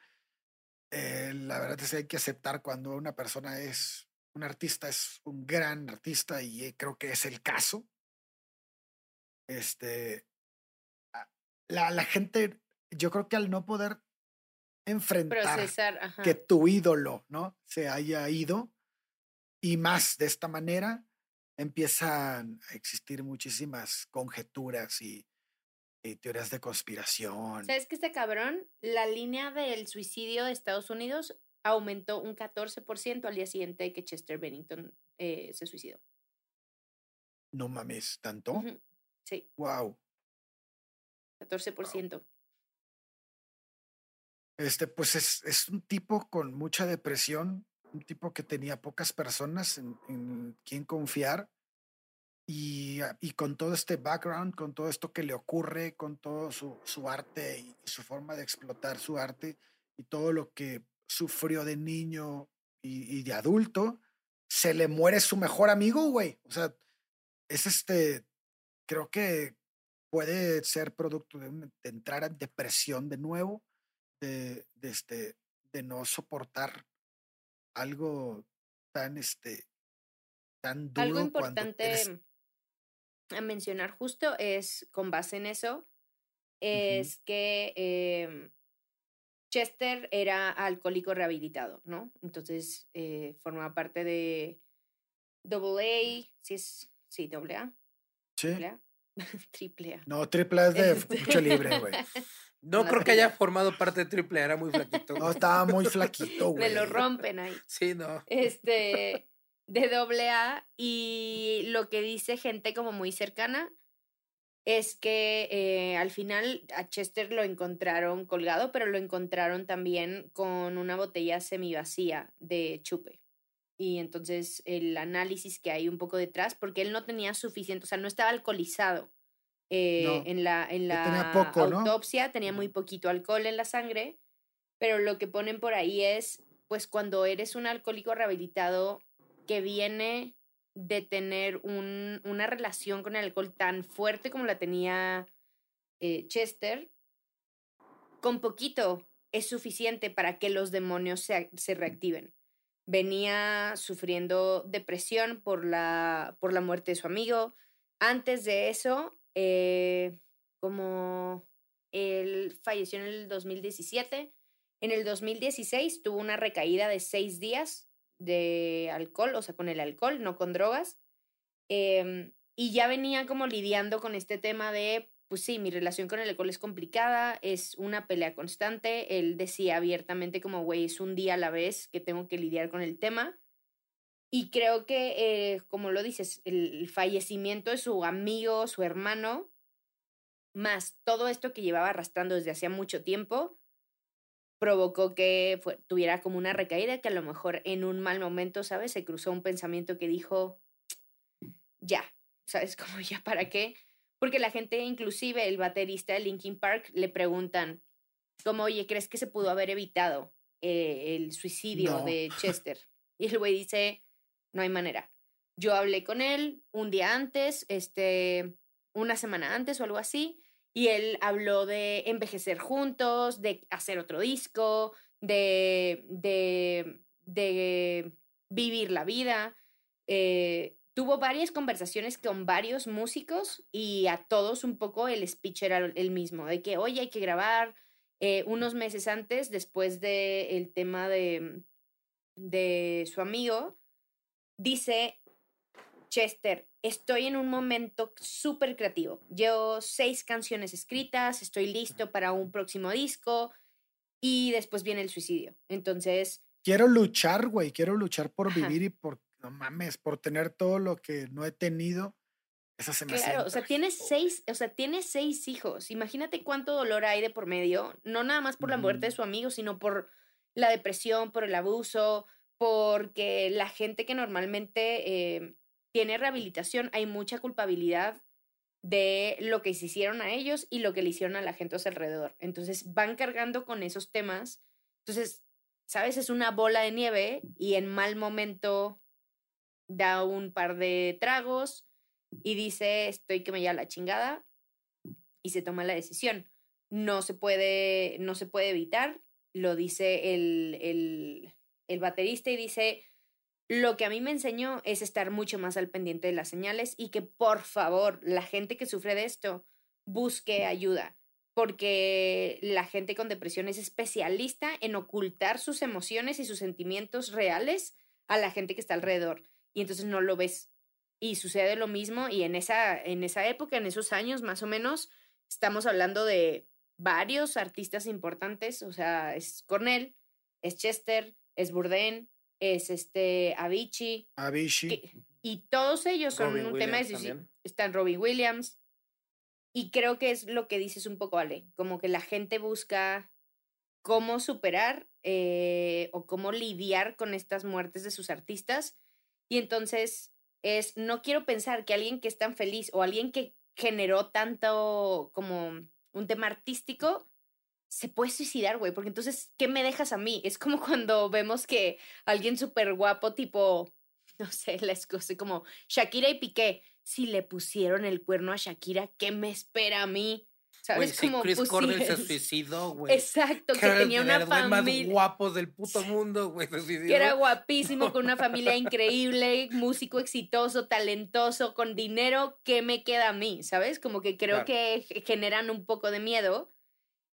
[SPEAKER 1] eh, la verdad es que hay que aceptar cuando una persona es, un artista es un gran artista y eh, creo que es el caso. Este, la, la gente, yo creo que al no poder enfrentar que tu ídolo, ¿no? Se haya ido y más de esta manera, empiezan a existir muchísimas conjeturas y, teorías de conspiración.
[SPEAKER 3] ¿Sabes que este cabrón, la línea del suicidio de Estados Unidos aumentó un 14% al día siguiente de que Chester Bennington eh, se suicidó?
[SPEAKER 1] No mames, ¿tanto?
[SPEAKER 3] Sí.
[SPEAKER 1] Wow.
[SPEAKER 3] 14%.
[SPEAKER 1] Este, pues es, es un tipo con mucha depresión, un tipo que tenía pocas personas en, en quien confiar y, ah, y, con todo este background, con todo esto que le ocurre, con todo su, su arte y, su forma de explotar su arte y todo lo que sufrió de niño y, de adulto, se le muere su mejor amigo, güey. O sea, es este, creo que puede ser producto de, entrar en depresión de nuevo, de, este, de no soportar algo tan, este, tan duro.
[SPEAKER 3] Algo importante a mencionar justo es, con base en eso, es que em, Chester era alcohólico rehabilitado, ¿no? Entonces eh, formaba parte de Double A, sí es, sí, doble A.
[SPEAKER 1] Sí.
[SPEAKER 3] triple A.
[SPEAKER 1] No, triple A es de este libre, güey.
[SPEAKER 2] No, creo que haya formado parte de triple A, era muy flaquito.
[SPEAKER 1] No, estaba muy flaquito, güey.
[SPEAKER 3] Me lo rompen ahí.
[SPEAKER 2] Sí, no.
[SPEAKER 3] Este, de doble A y lo que dice gente como muy cercana es que eh, al final a Chester lo encontraron colgado, pero lo encontraron también con una botella semivacía de chupe. Y entonces el análisis que hay un poco detrás, porque él no tenía suficiente, o sea, no estaba alcoholizado. Eh, en la, en la autopsia tenía muy poquito alcohol en la sangre, pero lo que ponen por ahí es, pues cuando eres un alcohólico rehabilitado que viene de tener un, una relación con el alcohol tan fuerte como la tenía eh, Chester, con poquito es suficiente para que los demonios se, se, reactiven. Venía sufriendo depresión por la, por la muerte de su amigo. Antes de eso, eh, como él falleció en el 2017, en el 2016 tuvo una recaída de seis días de alcohol, o sea, con el alcohol, no con drogas. Em, y ya venía como lidiando con este tema de, pues sí, mi relación con el alcohol es complicada, es una pelea constante. Él decía abiertamente como, güey, es un día a la vez que tengo que lidiar con el tema. Y creo que, eh, como lo dices, el fallecimiento de su amigo, su hermano, más todo esto que llevaba arrastrando desde hacía mucho tiempo, provocó que tuviera como una recaída, que a lo mejor en un mal momento, ¿sabes? Se cruzó un pensamiento que dijo, ya, ¿sabes? Como ya, ¿para qué? Porque la gente, inclusive el baterista de Linkin Park, le preguntan, como, oye, ¿crees que se pudo haber evitado eh, el suicidio de Chester? Y el güey dice, no hay manera. Yo hablé con él un día antes, este, una semana antes o algo así, y él habló de envejecer juntos, de hacer otro disco, de, de, de vivir la vida. Eh, tuvo varias conversaciones con varios músicos y a todos un poco el speech era el mismo, de que, oye, hay que grabar eh, unos meses antes, después del el tema de, de su amigo, dice Chester, estoy en un momento súper creativo. Llevo seis canciones escritas, estoy listo para un próximo disco y después viene el suicidio. Entonces...
[SPEAKER 1] Quiero luchar, güey, quiero luchar por vivir y por, no mames, por tener todo lo que no he tenido. Esa se me
[SPEAKER 3] claro, o sea, tienes seis, o sea, tienes seis hijos. Imagínate cuánto dolor hay de por medio, no nada más por la muerte de su amigo, sino por la depresión, por el abuso, porque la gente que normalmente eh, tiene rehabilitación, hay mucha culpabilidad de lo que se hicieron a ellos y lo que le hicieron a la gente a su alrededor. Entonces van cargando con esos temas. Entonces, ¿sabes? Es una bola de nieve y en mal momento da un par de tragos y dice, estoy que me lleva la chingada y se toma la decisión. No se puede, no se puede evitar, lo dice el, el, el baterista y dice, lo que a mí me enseñó es estar mucho más al pendiente de las señales y que por favor la gente que sufre de esto busque ayuda, porque la gente con depresión es especialista en ocultar sus emociones y sus sentimientos reales a la gente que está alrededor y entonces no lo ves. Y sucede lo mismo y en esa, en esa época, en esos años más o menos, estamos hablando de varios artistas importantes, o sea, es Cornell, es Chester, es Bourdain, es este Avicii.
[SPEAKER 1] Avicii.
[SPEAKER 3] y todos ellos son un tema de Están Robin Williams. Y creo que es lo que dices un poco, Ale, como que la gente busca cómo superar eh, o cómo lidiar con estas muertes de sus artistas. Y entonces es, no quiero pensar que alguien que es tan feliz o alguien que generó tanto como un tema artístico se puede suicidar, güey, porque entonces, ¿qué me dejas a mí? Es como cuando vemos que alguien súper guapo, tipo no sé, las cosas como Shakira y Piqué. Si le pusieron el cuerno a Shakira, ¿qué me espera a mí? ¿Sabes?
[SPEAKER 2] Güey, Chris Cornell se suicidó, güey.
[SPEAKER 3] Exacto, que, tenía una familia.
[SPEAKER 2] más guapos del puto mundo, güey.
[SPEAKER 3] Que era guapísimo, con una familia increíble, músico exitoso, talentoso, con dinero. ¿Qué me queda a mí? ¿Sabes? Como que creo que generan un poco de miedo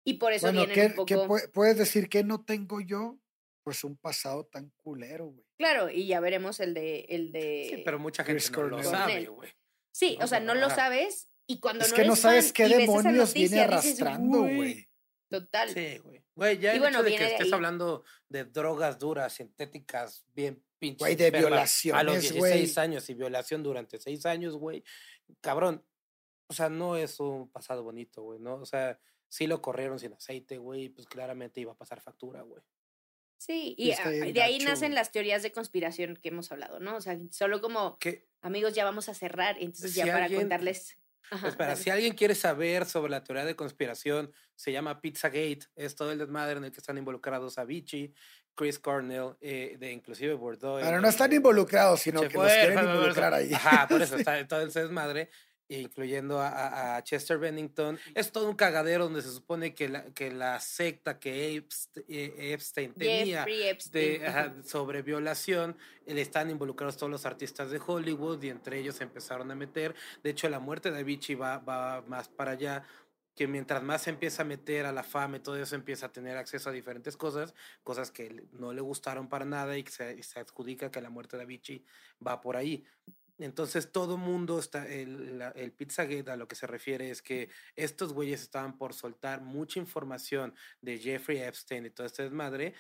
[SPEAKER 3] y por eso
[SPEAKER 1] bueno,
[SPEAKER 3] vienen un poco.
[SPEAKER 1] ¿qué puedes decir que no tengo yo? Pues un pasado tan culero, güey.
[SPEAKER 3] Claro, y ya veremos el de. El de
[SPEAKER 2] sí, pero mucha gente no lo sabe, güey.
[SPEAKER 3] Sí, o sea, no lo sabes y cuando
[SPEAKER 1] es
[SPEAKER 3] no
[SPEAKER 1] que no sabes qué demonios viene arrastrando, güey.
[SPEAKER 3] Total.
[SPEAKER 2] Sí, güey. Güey, ya el hecho de que estés hablando de drogas duras, sintéticas, bien pinches.
[SPEAKER 1] Güey, de violaciones,
[SPEAKER 2] A los 16 años y violación durante 6 años, güey. Cabrón. O sea, no es un pasado bonito, güey, ¿no? O sea, sí lo corrieron sin aceite, güey, pues claramente iba a pasar factura, güey.
[SPEAKER 3] Sí, y de ahí nacen las teorías de conspiración que hemos hablado, ¿no? O sea, solo como amigos ya vamos a cerrar, entonces ya para contarles
[SPEAKER 2] Espera, si alguien quiere saber sobre la teoría de conspiración, se llama Pizzagate, es todo el desmadre en el que están involucrados Avicii, Chris Cornell, eh, de inclusive Bordeaux.
[SPEAKER 1] Pero no están involucrados, sino que los quieren involucrar ahí.
[SPEAKER 2] Ajá, por eso está todo el desmadre incluyendo a, Chester Bennington. Es todo un cagadero donde se supone que la, que la secta que Epstein, tenía sobre violación, están involucrados todos los artistas de Hollywood y entre ellos se empezaron a meter. De hecho, la muerte de Avicii va, va más para allá que mientras más se empieza a meter a la fama y todo eso empieza a tener acceso a diferentes cosas, cosas que no le gustaron para nada y que se, se adjudica que la muerte de Avicii va por ahí. Entonces todo mundo está, el, el Pizzagate a lo que se refiere es que estos güeyes estaban por soltar mucha información de Jeffrey Epstein y toda esta desmadre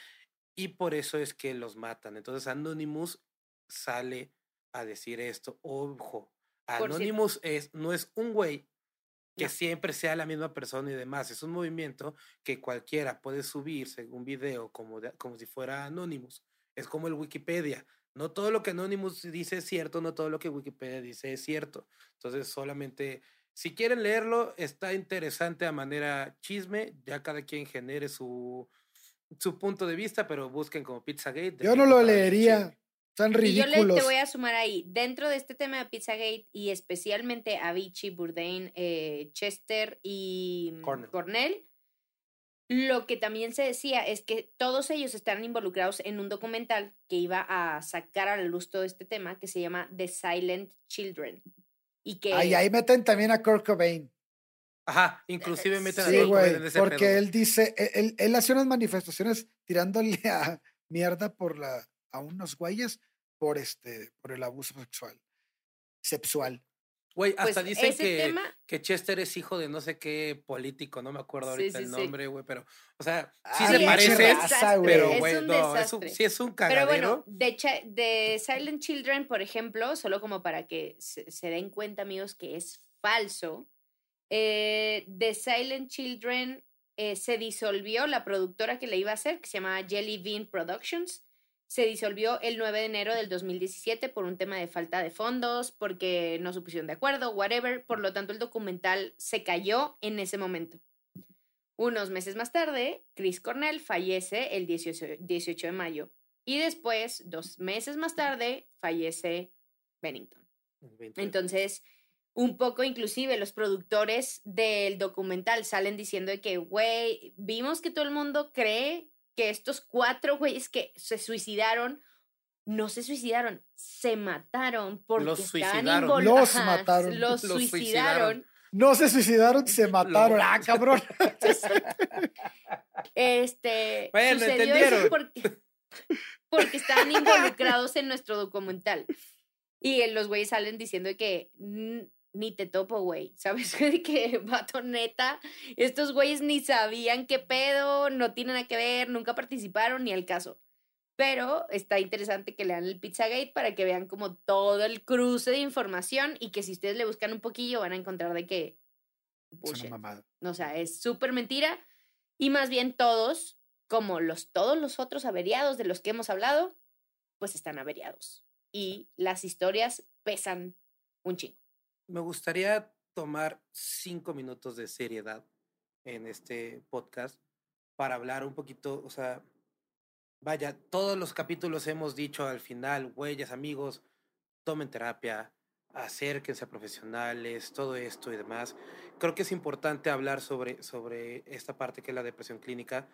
[SPEAKER 2] y por eso es que los matan. Entonces Anonymous sale a decir esto. Ojo, Anonymous es, no es un güey que siempre sea la misma persona y demás. Es un movimiento que cualquiera puede subirse un video como, como si fuera Anonymous. Es como el Wikipedia. No todo lo que Anonymous dice es cierto, no todo lo que Wikipedia dice es cierto. Entonces, solamente, si quieren leerlo, está interesante a manera chisme, ya cada quien genere su, su punto de vista, pero busquen como Pizzagate.
[SPEAKER 1] Yo no lo leería. Son ridículos.
[SPEAKER 3] Y yo le, te voy a sumar ahí, dentro de este tema de Pizzagate y especialmente Avicii, Bourdain, eh, Chester y Cornell lo que también se decía es que todos ellos están involucrados en un documental que iba a sacar a la luz todo este tema que se llama The Silent Children. Y que...
[SPEAKER 1] Ahí, ahí meten también a Kurt Cobain.
[SPEAKER 2] Ajá, inclusive meten
[SPEAKER 1] a Kurt Cobain en ese porque él dice, e, él, él hace unas manifestaciones tirándole a mierda por la, a unos güeyes por, este, por el abuso sexual. Sexual.
[SPEAKER 2] Güey, hasta pues, dicen que, que Chester es hijo de no sé qué político, no me acuerdo ahorita el nombre, güey, pero, o sea, sí se parece, pero, güey, no, es un, sí es un cagadero.
[SPEAKER 3] Pero bueno, de, de, Silent Children, por ejemplo, solo como para que se, den cuenta, amigos, que es falso, eh, de Silent Children eh, se disolvió la productora que le iba a hacer, que se llama Jelly Bean Productions, se disolvió el 9 de enero del 2017 por un tema de falta de fondos, porque no se pusieron de acuerdo, whatever. Por lo tanto, el documental se cayó en ese momento. Unos meses más tarde, Chris Cornell fallece el 18, de mayo. Y después, dos meses más tarde, fallece Bennington. Entonces, un poco inclusive los productores del documental salen diciendo que, güey, vimos que todo el mundo cree que estos cuatro güeyes que se suicidaron, no se suicidaron, se mataron porque
[SPEAKER 2] los
[SPEAKER 3] suicidaron.
[SPEAKER 1] Los mataron.
[SPEAKER 3] Los, suicidaron.
[SPEAKER 1] No se suicidaron, se mataron. ah, cabrón.
[SPEAKER 3] este sucedió eso porque, porque estaban involucrados en nuestro documental. Y los güeyes salen diciendo que ni te topo, güey. ¿Sabes qué? Vato neta. Estos güeyes ni sabían qué pedo, no tienen nada que ver, nunca participaron ni al caso. Pero está interesante que lean el Pizzagate para que vean como todo el cruce de información y que si ustedes le buscan un poquillo van a encontrar de que... O sea, es súper mentira. Y más bien todos, como los, todos los otros averiados de los que hemos hablado, pues están averiados. Y las historias pesan un chingo
[SPEAKER 2] me gustaría tomar cinco minutos de seriedad en este podcast para hablar un poquito, o sea, vaya, todos los capítulos hemos dicho al final, huellas, amigos, tomen terapia, acérquense a profesionales, todo esto y demás. Creo que es importante hablar sobre, sobre esta parte que es la depresión clínica,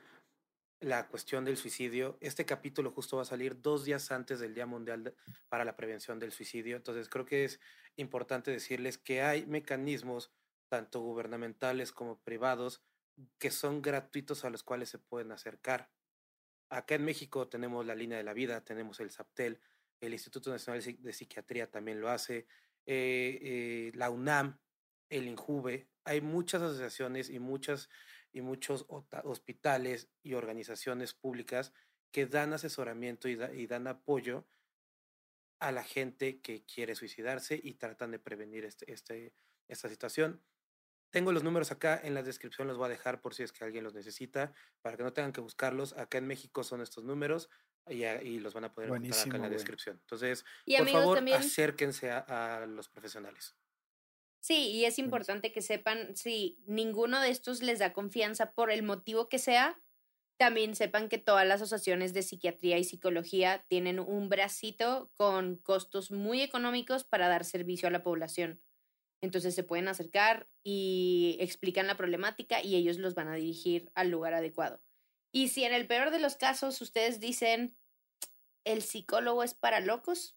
[SPEAKER 2] la cuestión del suicidio. Este capítulo justo va a salir dos días antes del Día Mundial para la Prevención del Suicidio. Entonces creo que es importante decirles que hay mecanismos, tanto gubernamentales como privados, que son gratuitos a los cuales se pueden acercar. Acá en México tenemos la línea de la vida, tenemos el SAPTEL, el Instituto Nacional de Psiquiatría también lo hace, eh, eh, la UNAM, el INJUVE. Hay muchas asociaciones y, muchas, y muchos hospitales y organizaciones públicas que dan asesoramiento y, y dan apoyo a la gente que quiere suicidarse y tratan de prevenir este, este, esta situación. Tengo los números acá en la descripción, los voy a dejar por si es que alguien los necesita, para que no tengan que buscarlos. Acá en México son estos números y, y los van a poder encontrar acá en la descripción. Entonces, por favor, acérquense a, los profesionales.
[SPEAKER 3] Sí, y es importante que sepan, si ninguno de estos les da confianza por el motivo que sea, también sepan que todas las asociaciones de psiquiatría y psicología tienen un bracito con costos muy económicos para dar servicio a la población. Entonces se pueden acercar y explican la problemática y ellos los van a dirigir al lugar adecuado. Y si en el peor de los casos ustedes dicen, el psicólogo es para locos,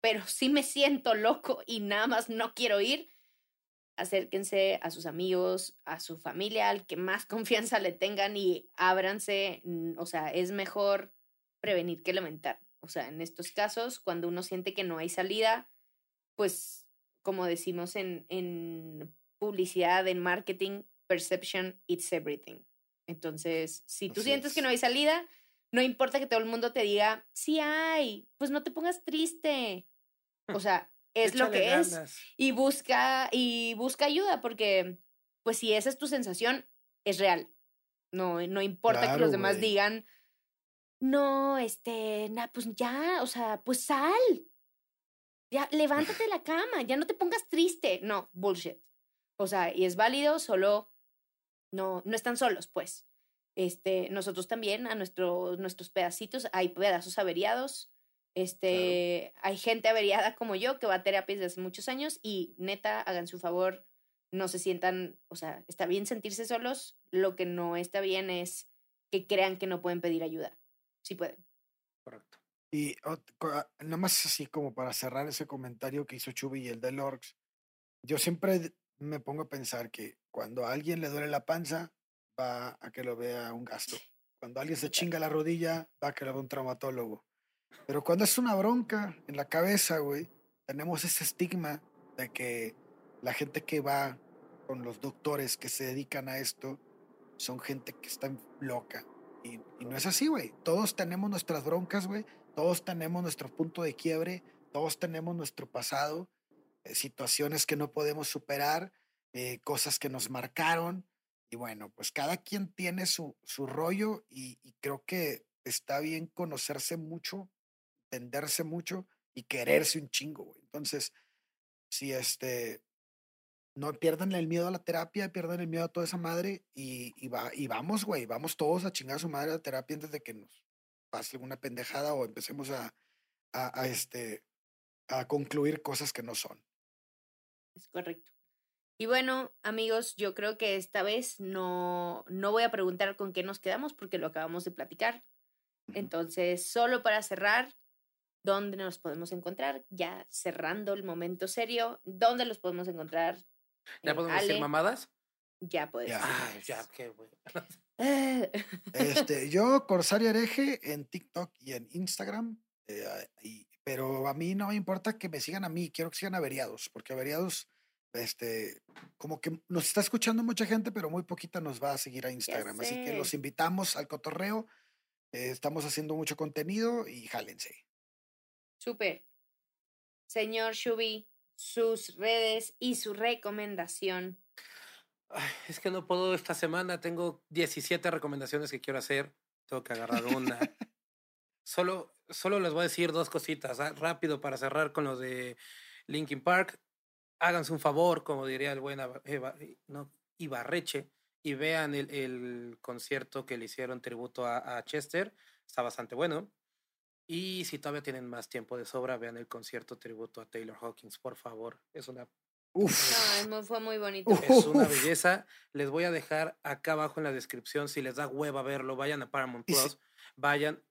[SPEAKER 3] pero sí me siento loco y nada más no quiero ir, acérquense a sus amigos, a su familia, al que más confianza le tengan y ábranse. O sea, es mejor prevenir que lamentar. O sea, en estos casos, cuando uno siente que no hay salida, pues como decimos en, en publicidad, en marketing, perception, it's everything. Entonces, si tú sientes que no hay salida, no importa que todo el mundo te diga, sí hay, pues no te pongas triste. O sea, es lo que es. Y busca, y busca ayuda, porque, pues si esa es tu sensación, es real. No, no importa que los demás digan, no, este, nah, pues ya, o sea, pues sal. Ya, levántate de la cama, ya no te pongas triste. No, bullshit. O sea, y es válido, solo no, no están solos, pues. Este, nosotros también, a nuestro, nuestros pedacitos, hay pedazos averiados. Este, hay gente averiada como yo que va a terapia desde hace muchos años y neta, hagan su favor, no se sientan, o sea, está bien sentirse solos, lo que no está bien es que crean que no pueden pedir ayuda. Sí pueden.
[SPEAKER 2] Correcto.
[SPEAKER 1] Y nada más así como para cerrar ese comentario que hizo Chubi y el de Lorx, yo siempre me pongo a pensar que cuando a alguien le duele la panza, va a que lo vea un gasto. Cuando alguien se chinga la rodilla, va a que lo vea un traumatólogo. Pero cuando es una bronca en la cabeza, güey, tenemos ese estigma de que la gente que va con los doctores que se dedican a esto son gente que está loca. Y, y no es así, güey. Todos tenemos nuestras broncas, güey. Todos tenemos nuestro punto de quiebre, todos tenemos nuestro pasado, eh, situaciones que no podemos superar, eh, cosas que nos marcaron. Y bueno, pues cada quien tiene su, su rollo y, creo que está bien conocerse mucho, entenderse mucho y quererse un chingo, güey. Entonces, si este, no pierdan el miedo a la terapia, pierdan el miedo a toda esa madre y, y, va, y vamos, güey, vamos todos a chingar a su madre a la terapia antes de que nos pase alguna pendejada o empecemos a, a, este, a concluir cosas que no son.
[SPEAKER 3] Es correcto. Y bueno, amigos, yo creo que esta vez no, no voy a preguntar con qué nos quedamos porque lo acabamos de platicar. Entonces, solo para cerrar, ¿dónde nos podemos encontrar? Ya cerrando el momento serio, ¿dónde los podemos encontrar?
[SPEAKER 2] ¿Ya podemos decir mamadas?
[SPEAKER 3] Ya podemos.
[SPEAKER 2] Ya, ya, qué bueno.
[SPEAKER 1] Este, yo, Corsario Hereje, en TikTok y en Instagram. Eh, pero a mí no me importa que me sigan a mí, quiero que sigan averiados, porque averiados, este, como que nos está escuchando mucha gente, pero muy poquita nos va a seguir a Instagram. Así que los invitamos al cotorreo. Eh, estamos haciendo mucho contenido y jálense.
[SPEAKER 3] Súper. Señor Shubi, sus redes y su recomendación
[SPEAKER 2] es que no puedo esta semana, tengo 17 recomendaciones que quiero hacer, tengo que agarrar una. solo, solo les voy a decir dos cositas, ah, rápido para cerrar con los de Linkin Park. Háganse un favor, como diría el buen no, Ibarreche, y vean el, el, concierto que le hicieron tributo a, a, Chester. Está bastante bueno. Y si todavía tienen más tiempo de sobra, vean el concierto tributo a Taylor Hawkins, por favor. Es una
[SPEAKER 3] Uf. No, fue muy bonito.
[SPEAKER 2] Es una belleza. Les voy a dejar acá abajo en la descripción. Si les da hueva verlo, vayan a Paramount Plus. Vayan.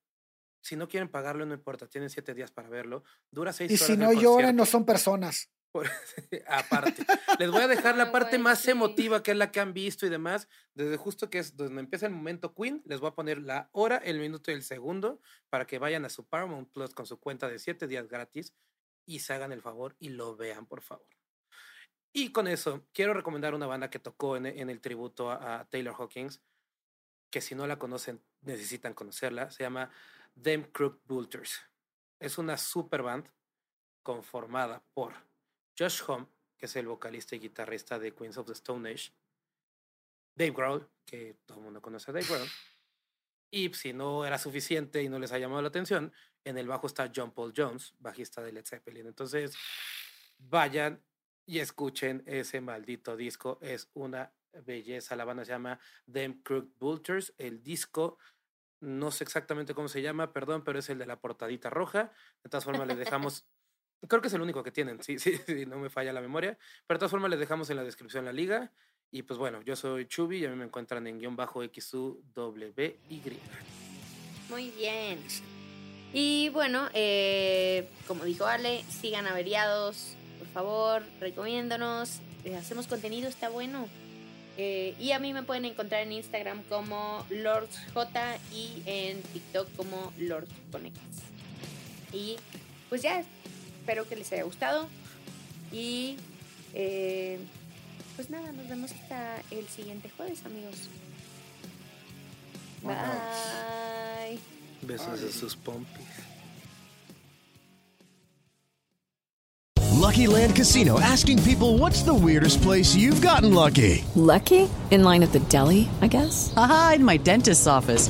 [SPEAKER 2] Si no quieren pagarlo, no importa. Tienen siete días para verlo. Dura seis
[SPEAKER 1] horas. Y si no lloran, no son personas.
[SPEAKER 2] aparte. Les voy a dejar la parte más emotiva, que es la que han visto y demás. Desde justo que es donde empieza el momento Queen, les voy a poner la hora, el minuto y el segundo para que vayan a su Paramount Plus con su cuenta de siete días gratis y se hagan el favor y lo vean, por favor. Y con eso, quiero recomendar una banda que tocó en, el tributo a, Taylor Hawkins, que si no la conocen, necesitan conocerla. Se llama Them Crook Bulters. Es una super band conformada por Josh Home, que es el vocalista y guitarrista de Queens of the Stone Age, Dave Grohl, que todo el mundo conoce a Dave Grohl, y si no era suficiente y no les ha llamado la atención, en el bajo está John Paul Jones, bajista de Led Zeppelin. Entonces, vayan y escuchen ese maldito disco. Es una belleza. La banda se llama Them Crook Bulters. El disco, no sé exactamente cómo se llama, perdón, pero es el de la portadita roja. De todas formas, les dejamos. Creo que es el único que tienen, sí, sí, sí, no me falla la memoria. Pero de todas formas, les dejamos en la descripción la liga. Y pues bueno, yo soy Chubi y a mí me encuentran en guion bajo XUWY.
[SPEAKER 3] Muy bien. Y bueno, eh, como dijo Ale, sigan averiados, favor, recomiéndonos. Eh, hacemos contenido, está bueno. Eh, y a mí me pueden encontrar en Instagram como LordsJ y en TikTok como LordsConnects. Y pues ya, espero que les haya gustado. Y eh, pues nada, nos vemos hasta el siguiente jueves, amigos. Bye.
[SPEAKER 2] Besos de sus pompis.
[SPEAKER 5] Lucky Land Casino asking people what's the weirdest place you've gotten lucky?
[SPEAKER 6] Lucky? In line at the deli, I guess?
[SPEAKER 7] Aha, in my dentist's office.